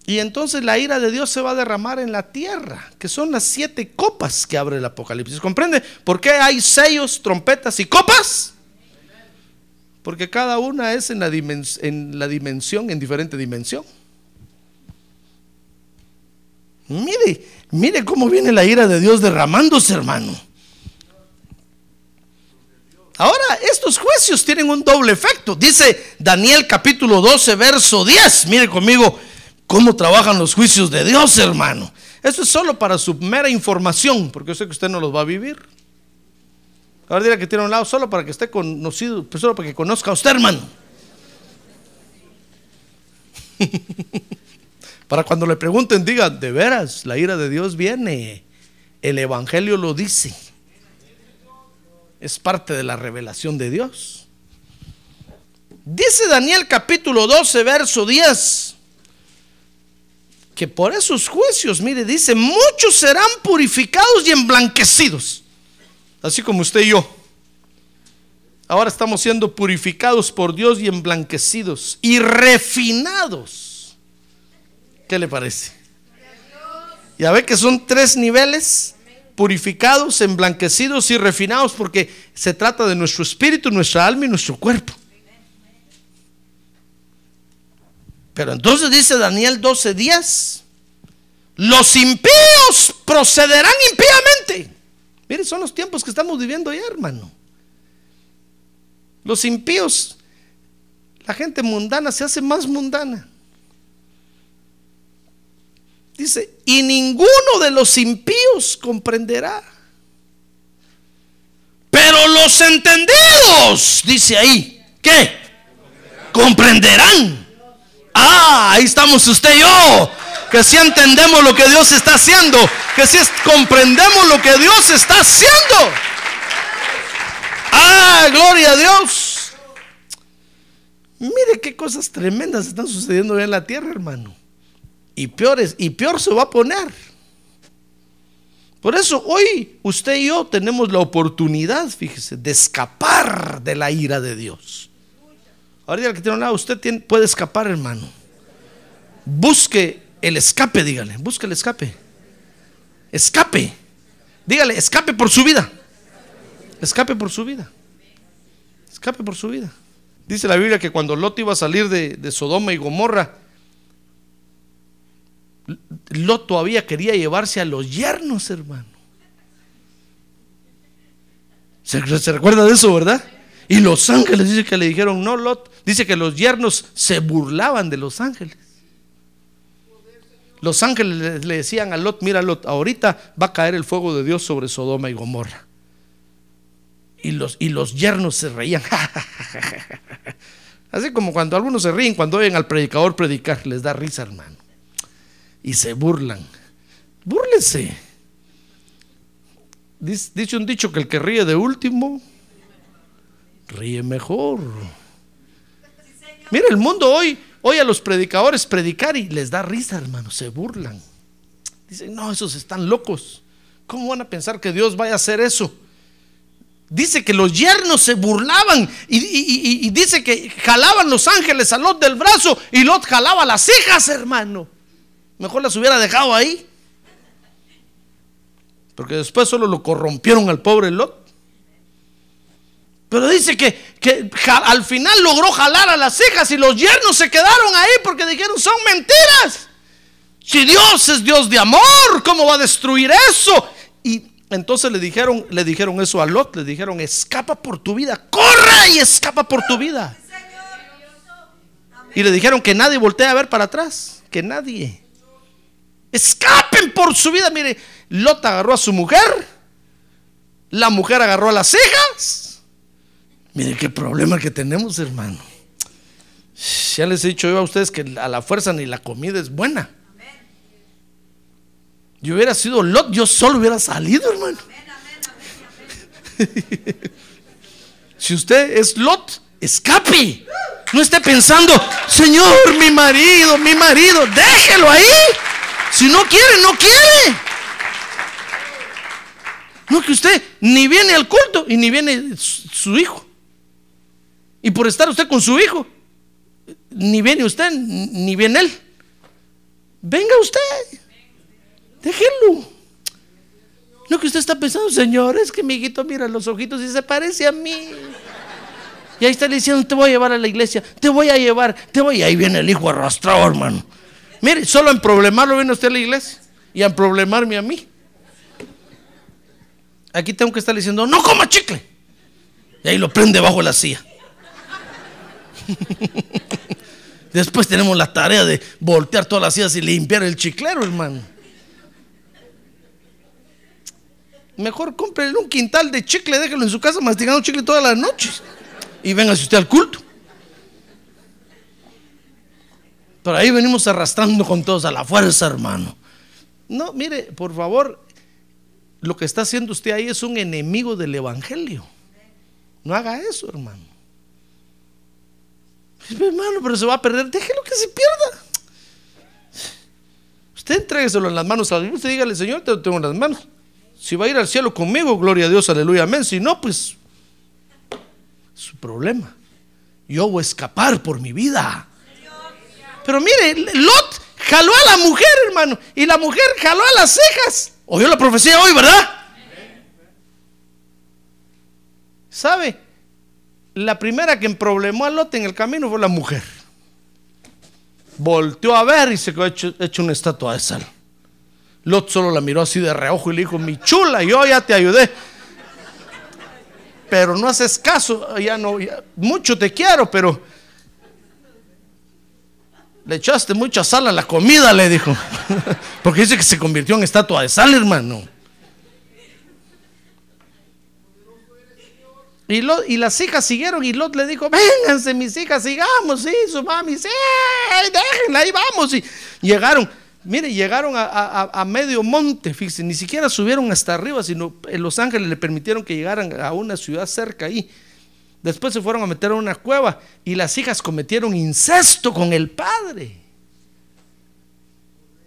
Y entonces la ira de Dios se va a derramar en la tierra, que son las siete copas que abre el Apocalipsis. ¿Comprende? ¿Por qué hay sellos, trompetas y copas? Porque cada una es en la, en la dimensión, en diferente dimensión. Mire, mire cómo viene la ira de Dios derramándose, hermano. Ahora, estos juicios tienen un doble efecto. Dice Daniel capítulo 12, verso 10. Mire conmigo, cómo trabajan los juicios de Dios, hermano. Eso es solo para su mera información, porque yo sé que usted no los va a vivir. Ahora dirá que tiene un lado solo para que esté conocido, pues solo para que conozca a usted, hermano. para cuando le pregunten, diga, de veras, la ira de Dios viene. El Evangelio lo dice. Es parte de la revelación de Dios. Dice Daniel capítulo 12, verso 10 que por esos juicios, mire, dice, muchos serán purificados y emblanquecidos, así como usted y yo. Ahora estamos siendo purificados por Dios y emblanquecidos y refinados. ¿Qué le parece? Ya ve que son tres niveles, purificados, emblanquecidos y refinados, porque se trata de nuestro espíritu, nuestra alma y nuestro cuerpo. Pero entonces dice Daniel 12:10, los impíos procederán impíamente. Mire, son los tiempos que estamos viviendo ya, hermano. Los impíos, la gente mundana se hace más mundana. Dice, y ninguno de los impíos comprenderá. Pero los entendidos, dice ahí, ¿qué? Comprenderán. Ah, ahí estamos usted y yo. Que si entendemos lo que Dios está haciendo. Que si comprendemos lo que Dios está haciendo. Ah, gloria a Dios. Mire qué cosas tremendas están sucediendo en la tierra, hermano. Y peores, y peor se va a poner. Por eso hoy usted y yo tenemos la oportunidad, fíjese, de escapar de la ira de Dios. Ahorita que tiene un lado, usted puede escapar, hermano. Busque el escape, dígale, busque el escape. Escape. Dígale, escape por su vida. Escape por su vida. Escape por su vida. Dice la Biblia que cuando Lot iba a salir de, de Sodoma y Gomorra, Lot todavía quería llevarse a los yernos, hermano. ¿Se, recuerda de eso, verdad? Y los ángeles dice que le dijeron, no, Lot, dice que los yernos se burlaban de los ángeles. Los ángeles le decían a Lot, mira Lot, ahorita va a caer el fuego de Dios sobre Sodoma y Gomorra. Y los, y los yernos se reían. Así como cuando algunos se ríen cuando oyen al predicador predicar, les da risa, hermano y se burlan. Búrlese. Dice un dicho que el que ríe de último, ríe mejor. Mira, el mundo hoy oye a los predicadores predicar y les da risa, hermano, se burlan. Dicen, no, esos están locos. ¿Cómo van a pensar que Dios vaya a hacer eso? Dice que los yernos se burlaban y, y, dice que jalaban los ángeles a Lot del brazo y Lot jalaba las hijas, hermano. Mejor las hubiera dejado ahí. Porque después solo lo corrompieron al pobre Lot. Pero dice que, que al final logró jalar a las hijas y los yernos se quedaron ahí porque dijeron son mentiras. Si Dios es Dios de amor, ¿cómo va a destruir eso? Y entonces le dijeron, le dijeron eso a Lot, le dijeron, escapa por tu vida, corre y escapa por tu vida. Y le dijeron que nadie voltea a ver para atrás, que nadie. Escapen por su vida. Mire, Lot agarró a su mujer. La mujer agarró a las hijas. Mire qué problema que tenemos, hermano. Ya les he dicho yo a ustedes que a la fuerza ni la comida es buena. Yo hubiera sido Lot, yo solo hubiera salido, hermano. si usted es Lot, escape. No esté pensando, Señor, mi marido, mi marido, déjelo ahí. Si no quiere, no quiere. No que usted ni viene al culto y ni viene su hijo. Y por estar usted con su hijo, ni viene usted, ni viene él. Venga usted. Déjelo. No que usted está pensando, Señor, es que mi hijito mira los ojitos y se parece a mí. Y ahí está diciendo, te voy a llevar a la iglesia, te voy a llevar, te voy. Y ahí viene el hijo arrastrado, hermano. Mire, solo en problemarlo viene usted a la iglesia y en problemarme a mí. Aquí tengo que estar diciendo, no coma chicle. Y ahí lo prende bajo la silla. Después tenemos la tarea de voltear todas las sillas y limpiar el chiclero, hermano. Mejor cómprele un quintal de chicle, déjelo en su casa masticando chicle todas las noches. Y véngase usted al culto. Pero ahí venimos arrastrando con todos a la fuerza, hermano. No, mire, por favor, lo que está haciendo usted ahí es un enemigo del Evangelio. No haga eso, hermano. Hermano, pero se va a perder. Déjelo que se pierda. Usted entrégueselo en las manos a Dios. Usted dígale, Señor, te lo tengo en las manos. Si va a ir al cielo conmigo, gloria a Dios, aleluya, amén. Si no, pues su problema. Yo voy a escapar por mi vida. Pero mire, Lot jaló a la mujer, hermano. Y la mujer jaló a las cejas. Oyó la profecía hoy, ¿verdad? ¿Sabe? La primera que problemó a Lot en el camino fue la mujer. Volteó a ver y se quedó hecho, hecho una estatua de sal. Lot solo la miró así de reojo y le dijo, mi chula, yo ya te ayudé. Pero no haces caso, ya no, mucho te quiero, pero Le echaste mucha sal a la comida, le dijo. Porque dice que se convirtió en estatua de sal, hermano. Y, y las hijas siguieron y Lot le dijo, vénganse mis hijas, sigamos, sí, su mami, sí, déjenla, ahí vamos. Y llegaron, mire, llegaron a, a- a- a medio monte, fíjense, ni siquiera subieron hasta arriba, sino en Los Ángeles le permitieron que llegaran a una ciudad cerca ahí. Después se fueron a meter a una cueva y las hijas cometieron incesto con el padre.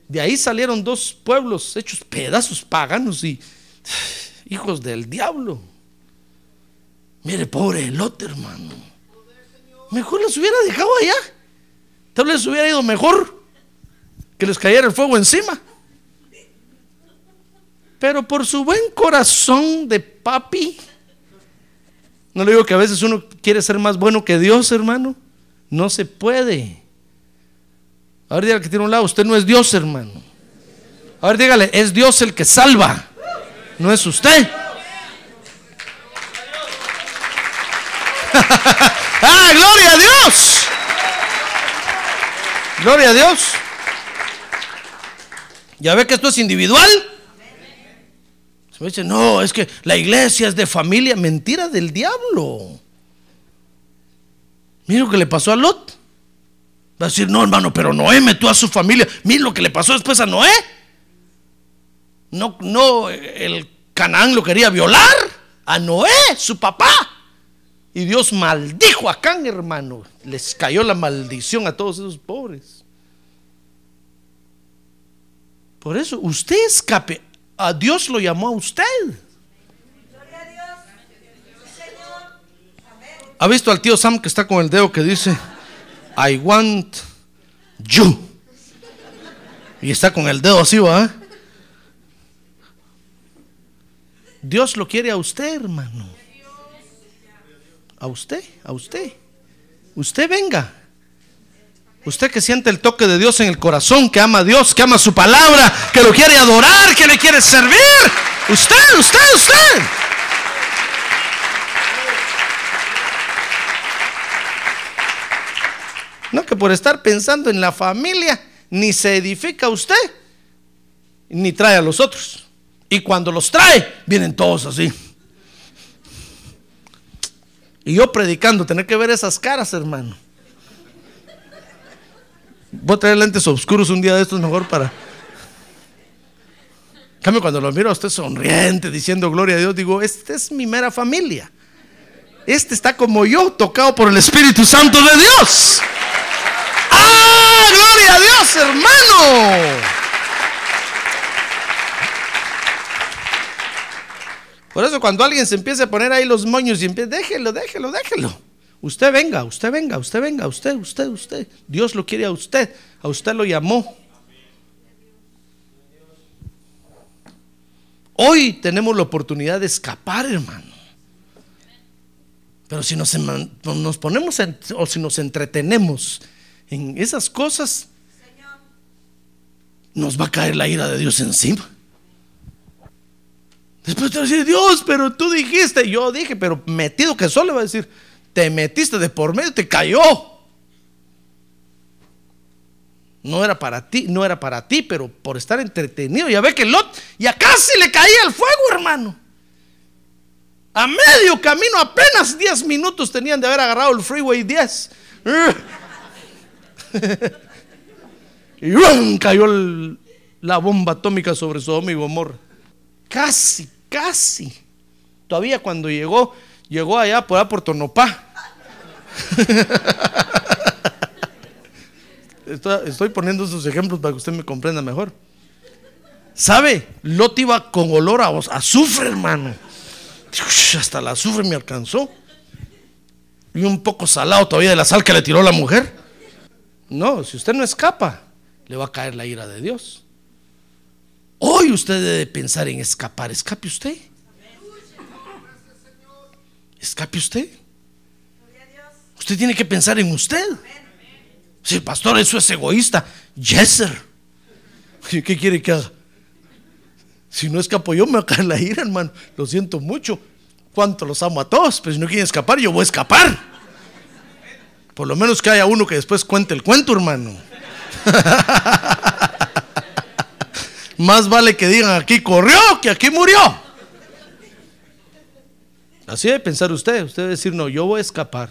De ahí salieron dos pueblos hechos pedazos paganos y hijos del diablo. Mire, pobre Lot, hermano. Mejor los hubiera dejado allá. Tal vez les hubiera ido mejor que les cayera el fuego encima. Pero por su buen corazón de papi, no le digo que a veces uno quiere ser más bueno que Dios, hermano. No se puede. Ahora dígale que tiene un lado, usted no es Dios, hermano. Ahora dígale, es Dios el que salva, no es usted. ¡Ah, gloria a Dios! Gloria a Dios. ¿Ya ve que esto es individual? Se dice, no, es que la iglesia es de familia. Mentira del diablo. Mira lo que le pasó a Lot. Va a decir, no, hermano, pero Noé metió a su familia. Mira lo que le pasó después a Noé. No, no, el Canaán lo quería violar a Noé, su papá. Y Dios maldijo a Can, hermano. Les cayó la maldición a todos esos pobres. Por eso, usted escape. A Dios lo llamó a usted. ¿Ha visto al tío Sam que está con el dedo que dice, I want you? Y está con el dedo así, ¿va? Dios lo quiere a usted, hermano. A usted, a usted. Usted venga. Usted que siente el toque de Dios en el corazón, que ama a Dios, que ama su palabra, que lo quiere adorar, que le quiere servir. Usted, usted, usted. No que por estar pensando en la familia, ni se edifica usted, ni trae a los otros. Y cuando los trae, vienen todos así. Y yo predicando, tener que ver esas caras, hermano. Voy a traer lentes oscuros un día de estos mejor para... En cambio, cuando lo miro a usted sonriente, diciendo gloria a Dios, digo, esta es mi mera familia. Este está como yo, tocado por el Espíritu Santo de Dios. ¡Ah! ¡Gloria a Dios, hermano! Por eso cuando alguien se empieza a poner ahí los moños y empieza, déjelo, déjelo, déjelo. Usted venga, usted venga, usted venga, usted, usted, usted. Dios lo quiere a usted, a usted lo llamó. Hoy tenemos la oportunidad de escapar, hermano. Pero si nos ponemos en- o si nos entretenemos en esas cosas, nos va a caer la ira de Dios encima. Después te va a decir, Dios, pero tú dijiste, yo dije, pero metido que solo va a decir, te metiste de por medio, te cayó. No era para ti, no era para ti, pero por estar entretenido, ya ve que Lot ya casi le caía el fuego, hermano. A medio camino, apenas 10 minutos tenían de haber agarrado el freeway 10. Y cayó la bomba atómica sobre Sodoma y Gomorra. Casi, casi. Todavía cuando llegó, llegó allá por allá por Tonopá. Estoy, poniendo esos ejemplos para que usted me comprenda mejor. ¿Sabe? Lot iba con olor a azufre, hermano. Hasta el azufre me alcanzó. Y un poco salado todavía de la sal que le tiró la mujer. No, si usted no escapa, le va a caer la ira de Dios. Hoy usted debe pensar en escapar. Escape usted. Escape usted. Usted tiene que pensar en usted. Si pastor, eso es egoísta. Yes, sir. ¿Y ¿Qué quiere que haga? Si no escapo yo, me va a caer la ira, hermano. Lo siento mucho. Cuánto los amo a todos. Pero si no quieren escapar, yo voy a escapar. Por lo menos que haya uno que después cuente el cuento, hermano. Más vale que digan aquí corrió que aquí murió. Así debe pensar usted. Usted debe decir, no, yo voy a escapar.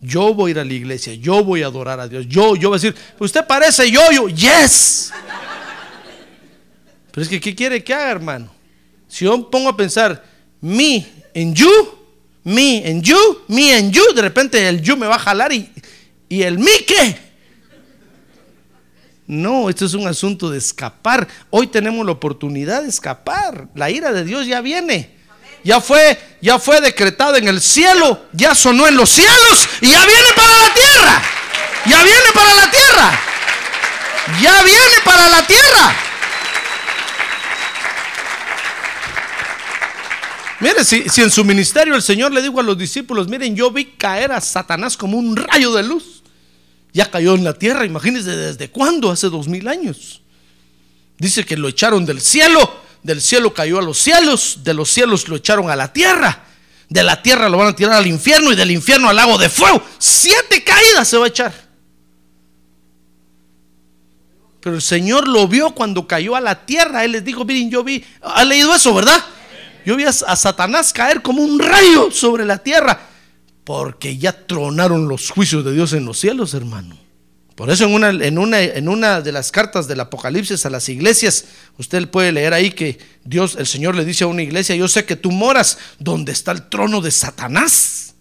Yo voy a ir a la iglesia. Yo voy a adorar a Dios. Yo, yo voy a decir, usted parece yo, yo, yes. Pero es que, ¿qué quiere que haga, hermano? Si yo pongo a pensar, me en you, me en you, me en you, de repente el you me va a jalar y, y el me qué. No, esto es un asunto de escapar. Hoy tenemos la oportunidad de escapar. La ira de Dios ya viene. Ya fue, ya fue decretado en el cielo, ya sonó en los cielos y ya viene para la tierra. Ya viene para la tierra. Ya viene para la tierra. Mire, si, si en su ministerio el Señor le dijo a los discípulos, miren, yo vi caer a Satanás como un rayo de luz ya cayó en la tierra. Imagínense desde cuándo, hace dos mil años. Dice que lo echaron del cielo, del cielo cayó a los cielos, de los cielos lo echaron a la tierra, de la tierra lo van a tirar al infierno y del infierno al lago de fuego. Siete caídas se va a echar. Pero el Señor lo vio cuando cayó a la tierra. Él les dijo, miren, yo vi, ha leído eso, ¿verdad? Yo vi a, a Satanás caer como un rayo sobre la tierra. Porque ya tronaron los juicios de Dios en los cielos, hermano. Por eso en una, en una, en una de las cartas del Apocalipsis a las iglesias, usted puede leer ahí que Dios, el Señor le dice a una iglesia, yo sé que tú moras donde está el trono de Satanás.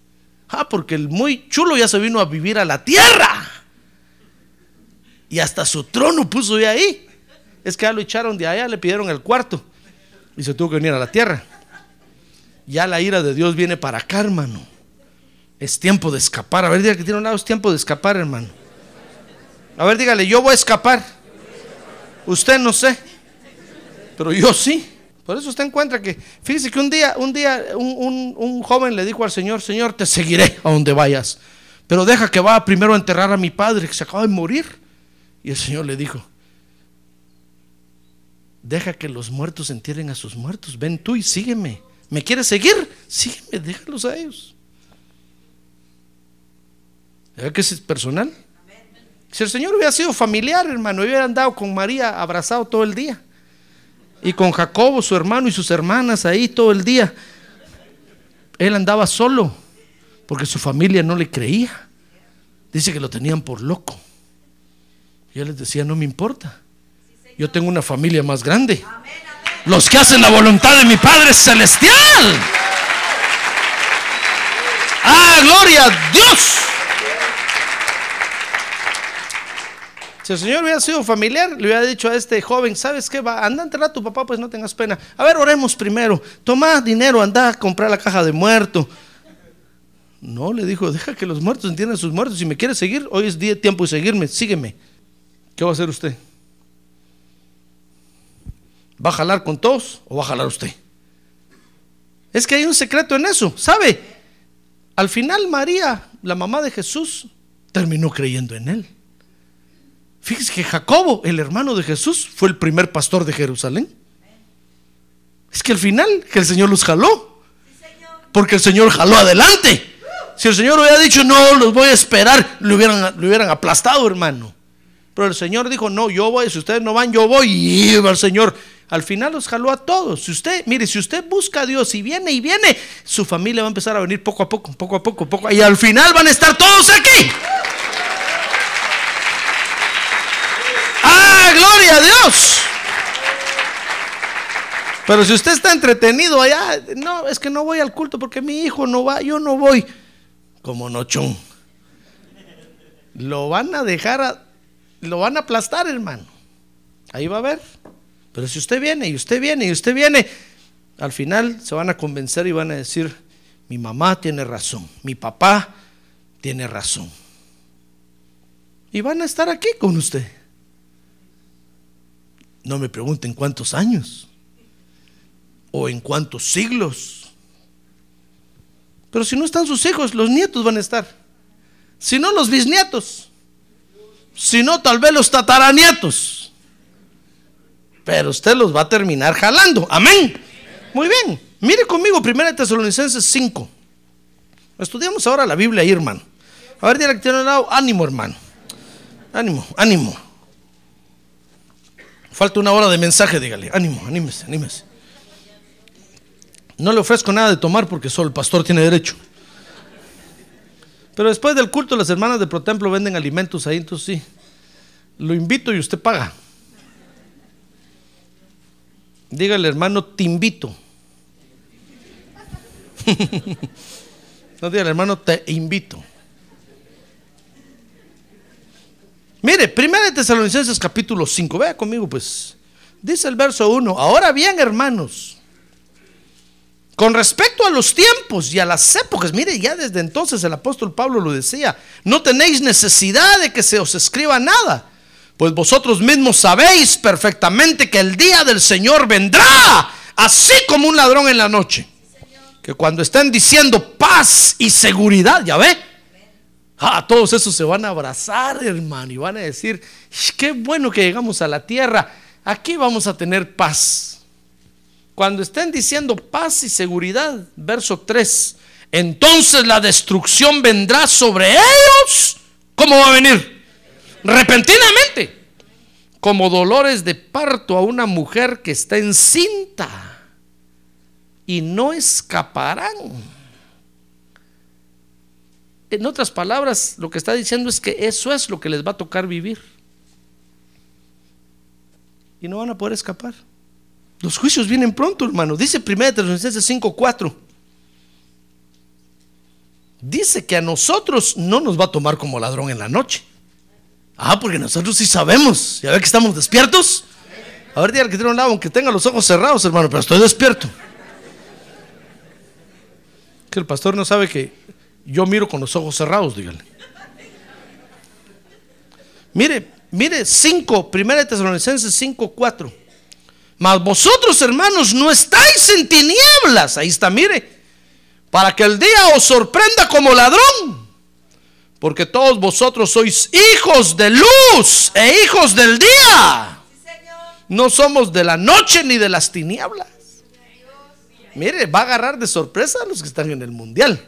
Ah, porque el muy chulo ya se vino a vivir a la tierra. Y hasta su trono puso de ahí. Es que ya lo echaron de allá, le pidieron el cuarto. Y se tuvo que venir a la tierra. Ya la ira de Dios viene para acá, hermano. Es tiempo de escapar. A ver, dígale que tiene un lado, es tiempo de escapar, hermano. A ver, dígale, yo voy a escapar. Usted no sé, pero yo sí. Por eso usted encuentra que, fíjese que un día, un día, un, un joven le dijo al Señor, Señor, te seguiré a donde vayas, pero deja que vaya primero a enterrar a mi padre que se acaba de morir. Y el Señor le dijo, deja que los muertos entierren a sus muertos, ven tú y sígueme. ¿Me quieres seguir? Sígueme, déjalos a ellos. ¿Verdad que es personal? Si el Señor hubiera sido familiar, hermano, hubiera andado con María abrazado todo el día. Y con Jacobo, su hermano y sus hermanas ahí todo el día. Él andaba solo porque su familia no le creía. Dice que lo tenían por loco. Y él les decía, no me importa. Yo tengo una familia más grande. Los que hacen la voluntad de mi Padre Celestial. Ah, gloria a Dios. Si el Señor hubiera sido familiar, le hubiera dicho a este joven, ¿sabes qué? Va, anda a enterrar a tu papá, pues no tengas pena. A ver, oremos primero. Toma dinero, anda a comprar la caja de muerto. No, le dijo, deja que los muertos entiendan sus muertos. Si me quieres seguir, hoy es día tiempo de seguirme, sígueme. ¿Qué va a hacer usted? ¿Va a jalar con todos o va a jalar usted? Es que hay un secreto en eso, ¿sabe? Al final María, la mamá de Jesús, terminó creyendo en él. Fíjese que Jacobo, el hermano de Jesús, fue el primer pastor de Jerusalén. Es que al final que el Señor los jaló. Porque el Señor jaló adelante. Si el Señor hubiera dicho, no, los voy a esperar, lo hubieran, hubieran aplastado, hermano. Pero el Señor dijo, no, yo voy, si ustedes no van, yo voy. Y iba el Señor. Al final los jaló a todos. Si usted, mire, si usted busca a Dios y viene y viene, su familia va a empezar a venir poco a poco, poco a poco, poco. Y al final van a estar todos aquí. A Dios. Pero si usted está entretenido allá, no, es que no voy al culto porque mi hijo no va, yo no voy. Como nochón. Lo van a dejar, lo van a aplastar, hermano. Ahí va a ver. Pero si usted viene y usted viene y usted viene, al final se van a convencer y van a decir, mi mamá tiene razón, mi papá tiene razón. Y van a estar aquí con usted. No me pregunten cuántos años o en cuántos siglos. Pero si no están sus hijos, los nietos van a estar. Si no, los bisnietos. Si no, tal vez los tataranietos. Pero usted los va a terminar jalando. Amén. Muy bien. Mire conmigo, 1 Tesalonicenses 5. Estudiamos ahora la Biblia ahí, hermano. A ver, director, ánimo, hermano. Ánimo, ánimo. Falta una hora de mensaje, dígale. Ánimo, anímese, anímese. No le ofrezco nada de tomar porque solo el pastor tiene derecho. Pero después del culto, las hermanas de Protemplo venden alimentos ahí, entonces sí. Lo invito y usted paga. Dígale, hermano, te invito. no dígale, hermano, te invito. Mire, 1 Tesalonicenses capítulo 5, vea conmigo pues. Dice el verso 1, ahora bien hermanos, con respecto a los tiempos y a las épocas, mire, ya desde entonces el apóstol Pablo lo decía, no tenéis necesidad de que se os escriba nada, pues vosotros mismos sabéis perfectamente que el día del Señor vendrá, así como un ladrón en la noche. Que cuando estén diciendo paz y seguridad, ya ve, ah, todos esos se van a abrazar, hermano, y van a decir, qué bueno que llegamos a la tierra, aquí vamos a tener paz. Cuando estén diciendo paz y seguridad, verso 3, entonces la destrucción vendrá sobre ellos. ¿Cómo va a venir? Repentinamente, como dolores de parto a una mujer que está encinta y no escaparán. En otras palabras, lo que está diciendo es que eso es lo que les va a tocar vivir. Y no van a poder escapar. Los juicios vienen pronto, hermano. Dice 1 Tesalonicenses 5:4. Dice que a nosotros no nos va a tomar como ladrón en la noche. Ah, porque nosotros sí sabemos. ¿Ya ve que estamos despiertos? A ver, dígale que tiene un lado, aunque tenga los ojos cerrados, hermano, pero estoy despierto. Que el pastor no sabe que yo miro con los ojos cerrados, dígale. Mire, mire, 5, 1 Tesalonicenses 5, 4. Mas vosotros, hermanos, no estáis en tinieblas. Ahí está, mire. Para que el día os sorprenda como ladrón. Porque todos vosotros sois hijos de luz e hijos del día. No somos de la noche ni de las tinieblas. Mire, va a agarrar de sorpresa a los que están en el mundial.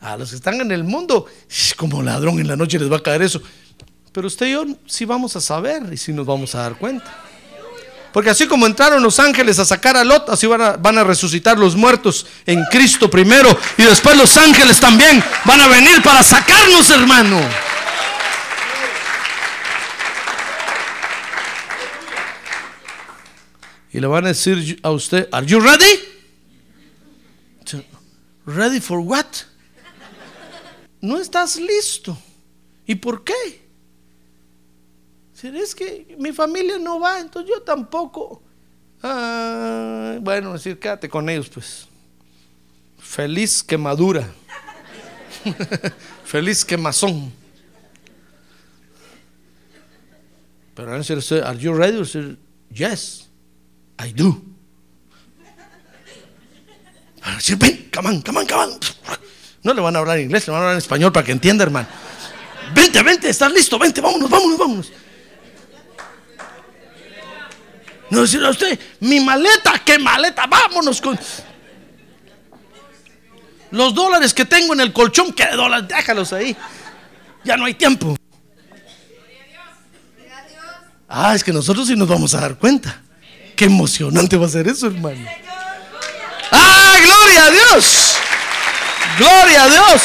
A los que están en el mundo, como ladrón en la noche les va a caer eso. Pero usted y yo sí vamos a saber y sí nos vamos a dar cuenta. Porque así como entraron los ángeles a sacar a Lot, así van a, van a, resucitar los muertos en Cristo primero. Y después los ángeles también van a venir para sacarnos, hermano. Y le van a decir a usted, ¿Are you ready? ¿Ready for what? No estás listo. ¿Y por qué? Es que mi familia no va, entonces yo tampoco. Ah, bueno, decir, quédate con ellos, pues. Feliz quemadura. Feliz quemazón. Pero van a decir, ¿Are you ready? Yes, I do. Ven, come on, come on, come on. No le van a hablar en inglés, le van a hablar en español para que entienda, hermano. Vente, vente, estás listo, vente, vámonos, vámonos, vámonos. No decirle a usted, mi maleta, qué maleta, vámonos con los dólares que tengo en el colchón, qué dólares, déjalos ahí. Ya no hay tiempo. Ah, es que nosotros sí nos vamos a dar cuenta. Qué emocionante va a ser eso, hermano. Ah, gloria a Dios. Gloria a Dios.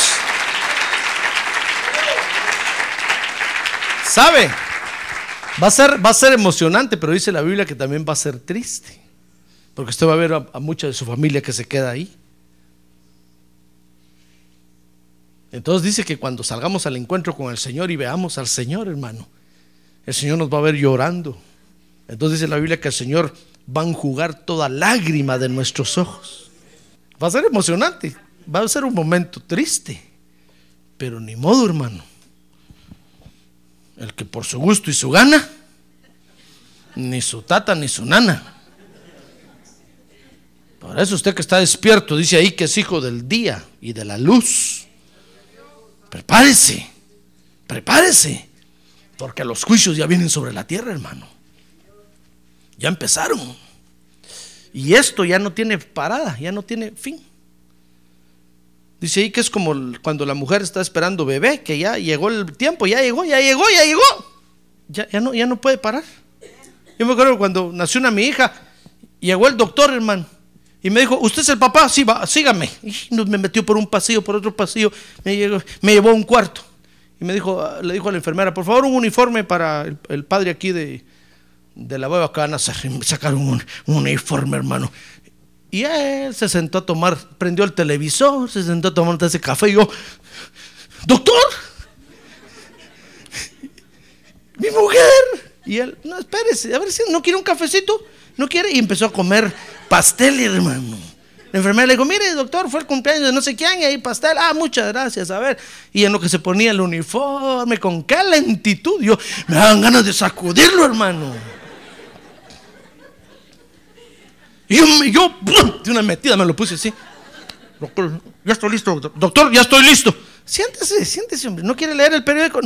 ¿Sabe? Va a, ser, va a ser emocionante, pero dice la Biblia que también va a ser triste. Porque usted va a ver a, mucha de su familia que se queda ahí. Entonces dice que cuando salgamos al encuentro con el Señor y veamos al Señor, hermano, el Señor nos va a ver llorando. Entonces dice la Biblia que el Señor va a enjugar toda lágrima de nuestros ojos. Va a ser emocionante, va a ser un momento triste, pero ni modo, hermano el que por su gusto y su gana, ni su tata ni su nana. Por eso usted que está despierto, dice ahí que es hijo del día y de la luz. Prepárese, prepárese, porque los juicios ya vienen sobre la tierra, hermano. Ya empezaron. Y esto ya no tiene parada, ya no tiene fin. Dice ahí que es como cuando la mujer está esperando bebé, que ya llegó el tiempo, ya llegó, ya llegó, ya llegó. Ya, ya, no, ya no puede parar. Yo me acuerdo cuando nació una mi hija, llegó el doctor, hermano, y me dijo, ¿usted es el papá? Sí, va, sígame. Me metió por un pasillo, por otro pasillo, me, llegó- me llevó a un cuarto. Y me dijo, ah, le dijo a la enfermera, por favor, un uniforme para el, el padre aquí de, de la hueva van a sacar un, un uniforme, hermano. Y él se sentó a tomar, prendió el televisor, se sentó a tomar ese café y yo, doctor, mi mujer. Y él, no, espérese, a ver si no quiere un cafecito, no quiere. Y empezó a comer pastel, hermano. La enfermera le dijo, mire, doctor, fue el cumpleaños de no sé quién y ahí pastel. Ah, muchas gracias, a ver. Y en lo que se ponía el uniforme, con qué lentitud, yo me daban ganas de sacudirlo, hermano. Y yo, yo de una metida me lo puse así. Doctor, ya estoy listo, doctor. Ya estoy listo. Siéntese, siéntese, hombre. ¿No quiere leer el periódico?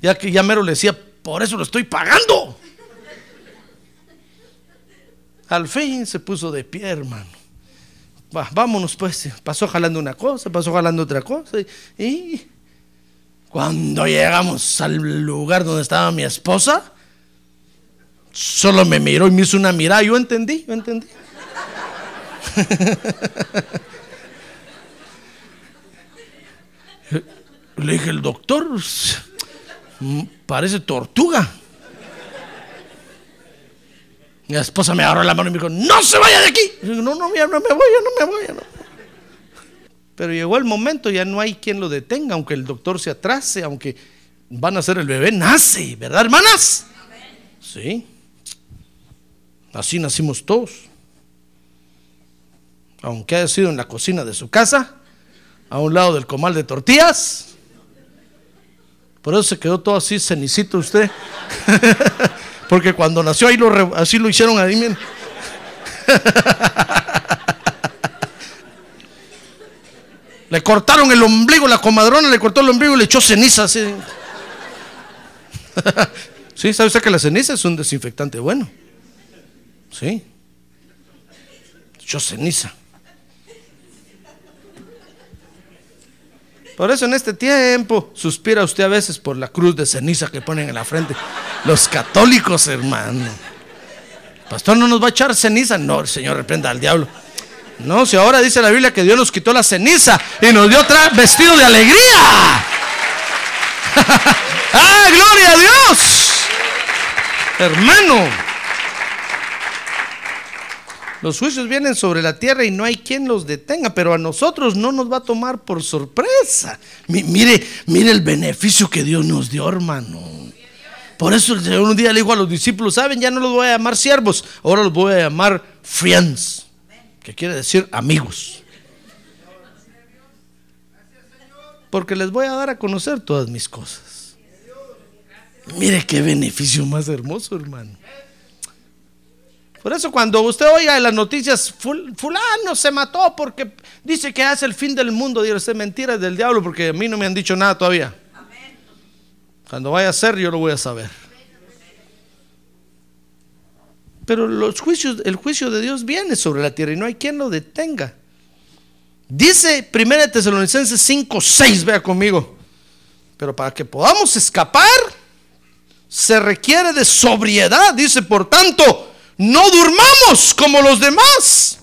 Ya que ya mero le decía, por eso lo estoy pagando. Al fin se puso de pie, hermano. Va, vámonos pues. Pasó jalando una cosa, pasó jalando otra cosa. Y cuando llegamos al lugar donde estaba mi esposa, solo me miró y me hizo una mirada. Yo entendí, yo entendí. Le dije, el doctor parece tortuga. Mi esposa me agarró la mano y me dijo, no se vaya de aquí. Yo, no, no, no me voy, ya no me voy. no". Pero llegó el momento, ya no hay quien lo detenga, aunque el doctor se atrase, aunque van a hacer el bebé, nace, ¿verdad, hermanas? Sí. Así nacimos todos. Aunque haya sido en la cocina de su casa, a un lado del comal de tortillas. Por eso se quedó todo así cenicito usted. Porque cuando nació ahí lo así lo hicieron ahí. miren. Le cortaron el ombligo, la comadrona le cortó el ombligo y le echó ceniza. así. sí, ¿sabe usted que la ceniza es un desinfectante bueno? Sí. Echó ceniza. Por eso en este tiempo suspira usted a veces por la cruz de ceniza que ponen en la frente. Los católicos, hermano. Pastor, ¿no nos va a echar ceniza? No, el Señor reprenda al diablo. No, si ahora dice la Biblia que Dios nos quitó la ceniza y nos dio otra vestido de alegría. ¡Ah, gloria a Dios! Hermano. Los juicios vienen sobre la tierra y no hay quien los detenga, pero a nosotros no nos va a tomar por sorpresa. Mi- mire, mire el beneficio que Dios nos dio, hermano. Por eso el un día le dijo a los discípulos, saben, ya no los voy a llamar siervos, ahora los voy a llamar friends, que quiere decir amigos. Porque les voy a dar a conocer todas mis cosas. Mire qué beneficio más hermoso, hermano. Por eso cuando usted oiga en las noticias, "Ful- fulano se mató porque dice que hace el fin del mundo, dice "Es mentira del diablo porque a mí no me han dicho nada todavía. Cuando vaya a ser, yo lo voy a saber. Pero los juicios, el juicio de Dios viene sobre la tierra y no hay quien lo detenga. Dice 1 Tesalonicenses 5, 6, vea conmigo. Pero para que podamos escapar, se requiere de sobriedad. Dice, por tanto, no durmamos como los demás,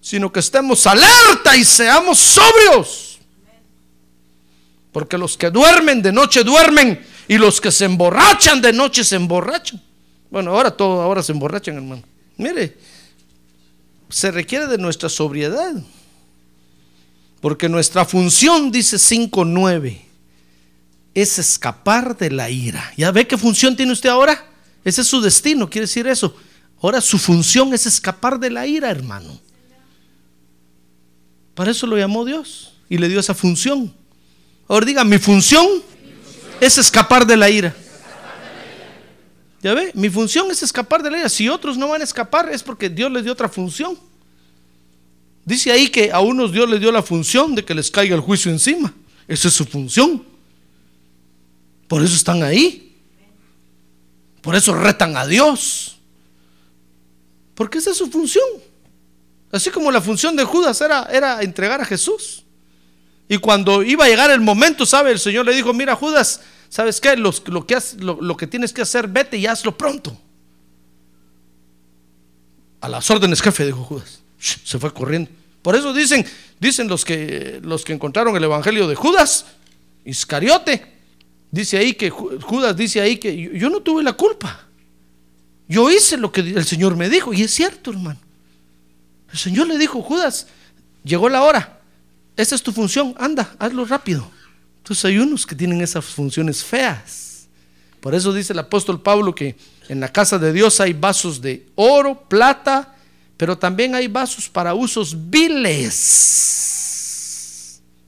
sino que estemos alerta y seamos sobrios. Porque los que duermen de noche duermen y los que se emborrachan de noche se emborrachan. Bueno, ahora todo, ahora se emborrachan, hermano. Mire, se requiere de nuestra sobriedad. Porque nuestra función, dice 5.9, es escapar de la ira. ¿Ya ve qué función tiene usted ahora? Ese es su destino, quiere decir eso. Ahora su función es escapar de la ira, hermano. Para eso lo llamó Dios y le dio esa función. Ahora diga, mi función es escapar de la ira. ¿Ya ve? Mi función es escapar de la ira. Si otros no van a escapar es porque Dios les dio otra función. Dice ahí que a unos Dios les dio la función de que les caiga el juicio encima. Esa es su función. Por eso están ahí. Por eso retan a Dios. Porque esa es su función. Así como la función de Judas era, era entregar a Jesús. Y cuando iba a llegar el momento, ¿sabe? El Señor le dijo, mira Judas, ¿sabes qué? lo, que lo, que tienes que hacer, vete y hazlo pronto. A las órdenes, jefe, dijo Judas. Se fue corriendo. Por eso dicen, dicen los que, los que encontraron el Evangelio de Judas, Iscariote, dice ahí que Judas dice ahí que yo no tuve la culpa. Yo hice lo que el Señor me dijo. Y es cierto, hermano. El Señor le dijo, Judas, llegó la hora. Esa es tu función. Anda, hazlo rápido. Entonces hay unos que tienen esas funciones feas. Por eso dice el apóstol Pablo que en la casa de Dios hay vasos de oro, plata, pero también hay vasos para usos viles.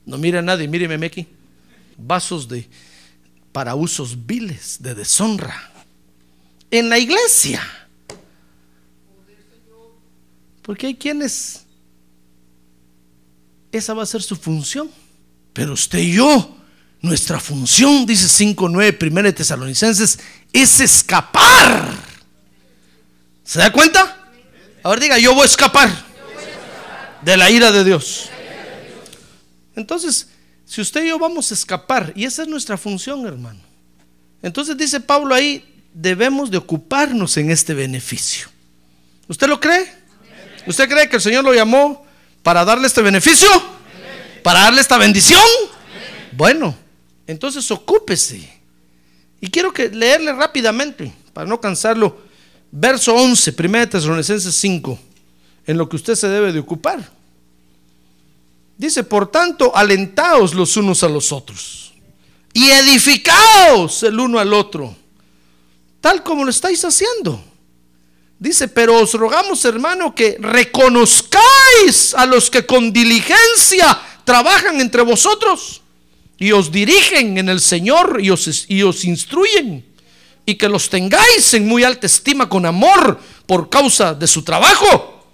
No mire a nadie, míreme aquí. Vasos de para usos viles, de deshonra. En la iglesia. Porque hay quienes, esa va a ser su función. Pero usted y yo, nuestra función, dice 5.9, 1 Tesalonicenses, es escapar. ¿Se da cuenta? Ahora diga, yo voy a escapar de la ira de Dios. Entonces, si usted y yo vamos a escapar, y esa es nuestra función, hermano. Entonces dice Pablo ahí, debemos de ocuparnos en este beneficio. ¿Usted lo cree? ¿Usted cree que el Señor lo llamó para darle este beneficio? ¿Para darle esta bendición? Bueno, entonces ocúpese. Y quiero que leerle rápidamente, para no cansarlo, verso 11, 1 Tesalonicenses 5, en lo que usted se debe de ocupar. Dice, por tanto, alentaos los unos a los otros y edificaos el uno al otro, tal como lo estáis haciendo Dice, pero os rogamos, hermano, que reconozcáis a los que con diligencia trabajan entre vosotros y os dirigen en el Señor y os, instruyen y que los tengáis en muy alta estima con amor por causa de su trabajo.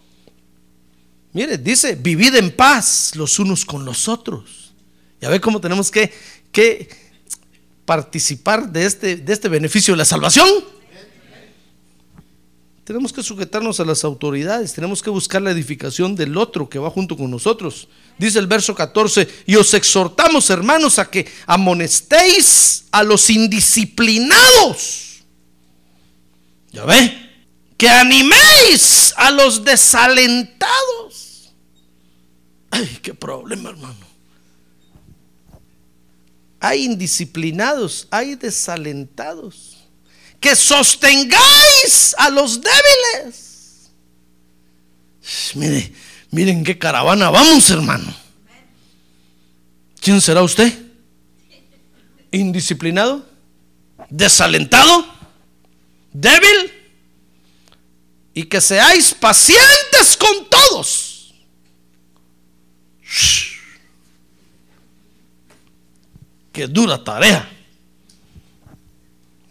Mire, dice, vivid en paz los unos con los otros. Ya ve cómo tenemos que, que participar de este, de este beneficio de la salvación. Tenemos que sujetarnos a las autoridades, tenemos que buscar la edificación del otro que va junto con nosotros. Dice el verso 14, y os exhortamos hermanos a que amonestéis a los indisciplinados. ¿Ya ve? Que animéis a los desalentados. Ay, qué problema, hermano. Hay indisciplinados, hay desalentados que sostengáis a los débiles. Mire, miren qué caravana vamos, hermano. ¿Quién será usted? ¿Indisciplinado? ¿Desalentado? ¿Débil? Y que seáis pacientes con todos. Qué dura tarea.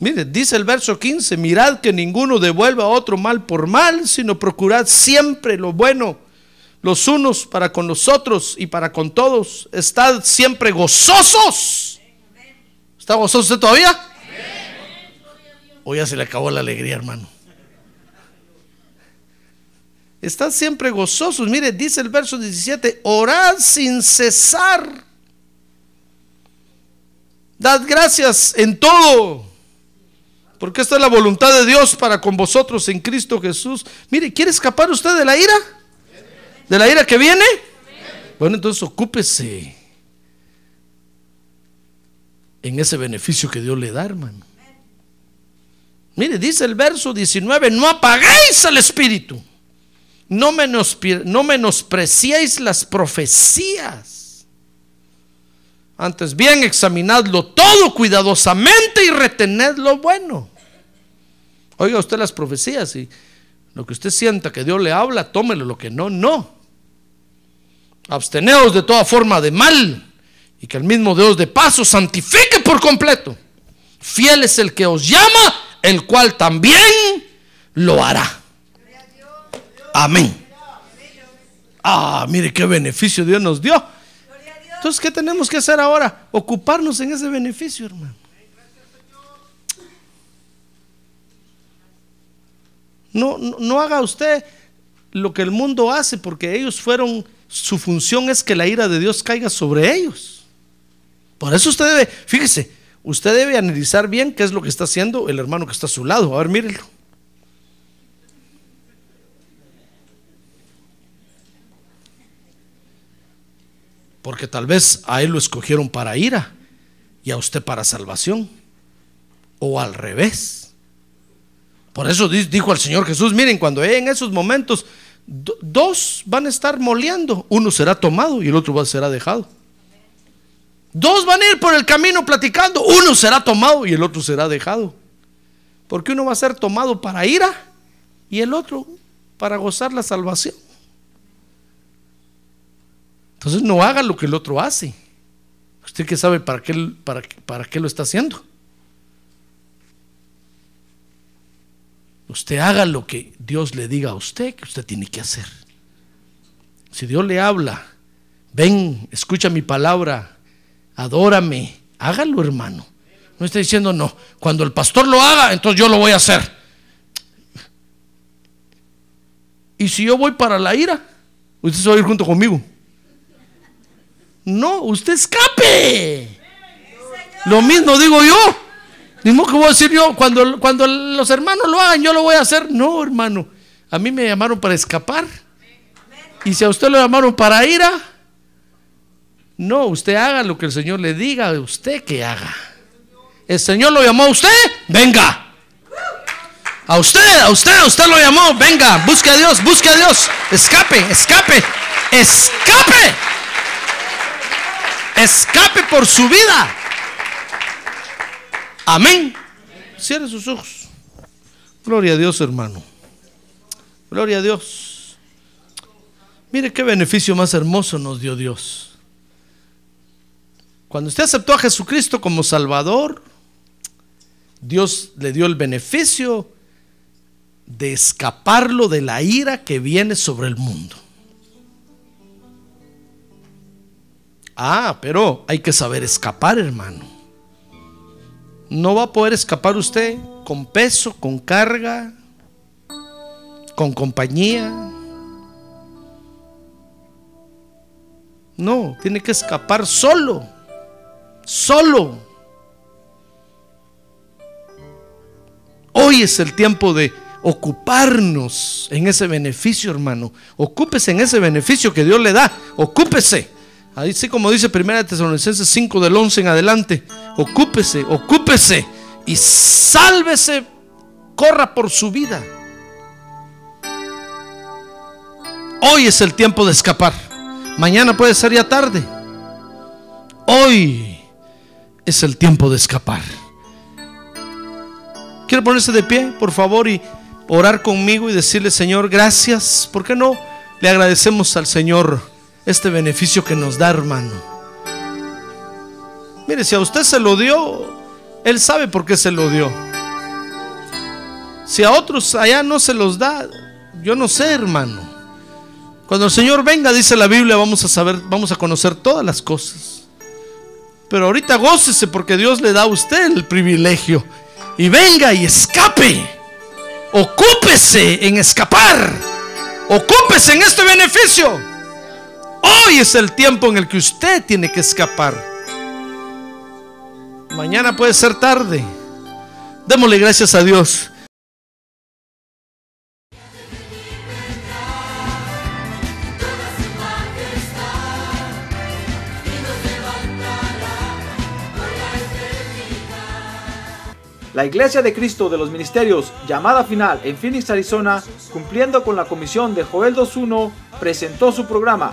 Mire, dice el verso 15, mirad que ninguno devuelva a otro mal por mal, sino procurad siempre lo bueno, los unos para con los otros y para con todos. Estad siempre gozosos. ¿Está gozoso usted todavía? O ya se le acabó la alegría, hermano. Estad siempre gozosos. Mire, dice el verso 17, orad sin cesar. Dad gracias en todo porque esta es la voluntad de Dios para con vosotros en Cristo Jesús. Mire, ¿quiere escapar usted de la ira? ¿De la ira que viene? Bueno, entonces ocúpese en ese beneficio que Dios le da, hermano. Mire, dice el verso 19, no apaguéis al Espíritu, no, no menospreciéis las profecías antes bien, examinadlo todo cuidadosamente y retened lo bueno. Oiga usted las profecías y lo que usted sienta que Dios le habla, tómelo, lo que no, no. Absteneos de toda forma de mal y que el mismo Dios de paso santifique por completo. Fiel es el que os llama, el cual también lo hará. Amén. Ah, mire qué beneficio Dios nos dio entonces, ¿qué tenemos que hacer ahora? Ocuparnos en ese beneficio, hermano. No, no, haga usted lo que el mundo hace, porque ellos fueron, su función es que la ira de Dios caiga sobre ellos. Por eso usted debe, fíjese, usted debe analizar bien qué es lo que está haciendo el hermano que está a su lado. A ver, mírenlo. Porque tal vez a él lo escogieron para ira y a usted para salvación. O al revés. Por eso dijo el Señor Jesús, miren, cuando en esos momentos dos van a estar moleando, uno será tomado y el otro será dejado. Dos van a ir por el camino platicando, uno será tomado y el otro será dejado. Porque uno va a ser tomado para ira y el otro para gozar la salvación. Entonces no haga lo que el otro hace. Usted que sabe para qué, para, para qué lo está haciendo. Usted haga lo que Dios le diga a usted que usted tiene que hacer. Si Dios le habla, ven, escucha mi palabra, adórame, hágalo hermano. No está diciendo no. Cuando el pastor lo haga, entonces yo lo voy a hacer. Y si yo voy para la ira, usted se va a ir junto conmigo. No, usted escape. Lo mismo digo yo. Mismo que voy a decir yo, cuando, cuando los hermanos lo hagan, yo lo voy a hacer. No, hermano. A mí me llamaron para escapar. Y si a usted lo llamaron para ira, no, usted haga lo que el Señor le diga a usted que haga. El Señor lo llamó a usted, venga. A usted, a usted, a usted lo llamó, venga, busque a Dios, busque a Dios. Escape, escape, escape escape por su vida. Amén. Cierre sus ojos. Gloria a Dios, hermano. Gloria a Dios. Mire qué beneficio más hermoso nos dio Dios. Cuando usted aceptó a Jesucristo como Salvador, Dios le dio el beneficio de escaparlo de la ira que viene sobre el mundo. Ah, pero hay que saber escapar, hermano. No va a poder escapar usted con peso, con carga, con compañía. No, tiene que escapar solo, solo. Hoy es el tiempo de ocuparnos en ese beneficio, hermano. Ocúpese en ese beneficio que Dios le da. Ocúpese. Ahí sí como dice 1 Tesalonicenses 5 del 11 en adelante. Ocúpese, ocúpese y sálvese, corra por su vida. Hoy es el tiempo de escapar. Mañana puede ser ya tarde. Hoy es el tiempo de escapar. ¿Quiere ponerse de pie, por favor, y orar conmigo y decirle, Señor, gracias? ¿Por qué no le agradecemos al Señor? Este beneficio que nos da, hermano. Mire, si a usted se lo dio, Él sabe por qué se lo dio. Si a otros allá no se los da, yo no sé, hermano. Cuando el Señor venga, dice la Biblia, vamos a saber, vamos a conocer todas las cosas. Pero ahorita gócese porque Dios le da a usted el privilegio. Y venga y escape. Ocúpese en escapar. Ocúpese en este beneficio. Hoy es el tiempo en el que usted tiene que escapar. Mañana puede ser tarde. Démosle gracias a Dios. La Iglesia de Cristo de los Ministerios, llamada final en Phoenix, Arizona, cumpliendo con la comisión de Joel 2.1, presentó su programa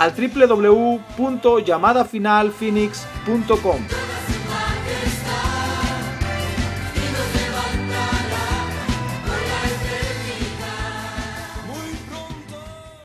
al www.llamadafinalphoenix.com.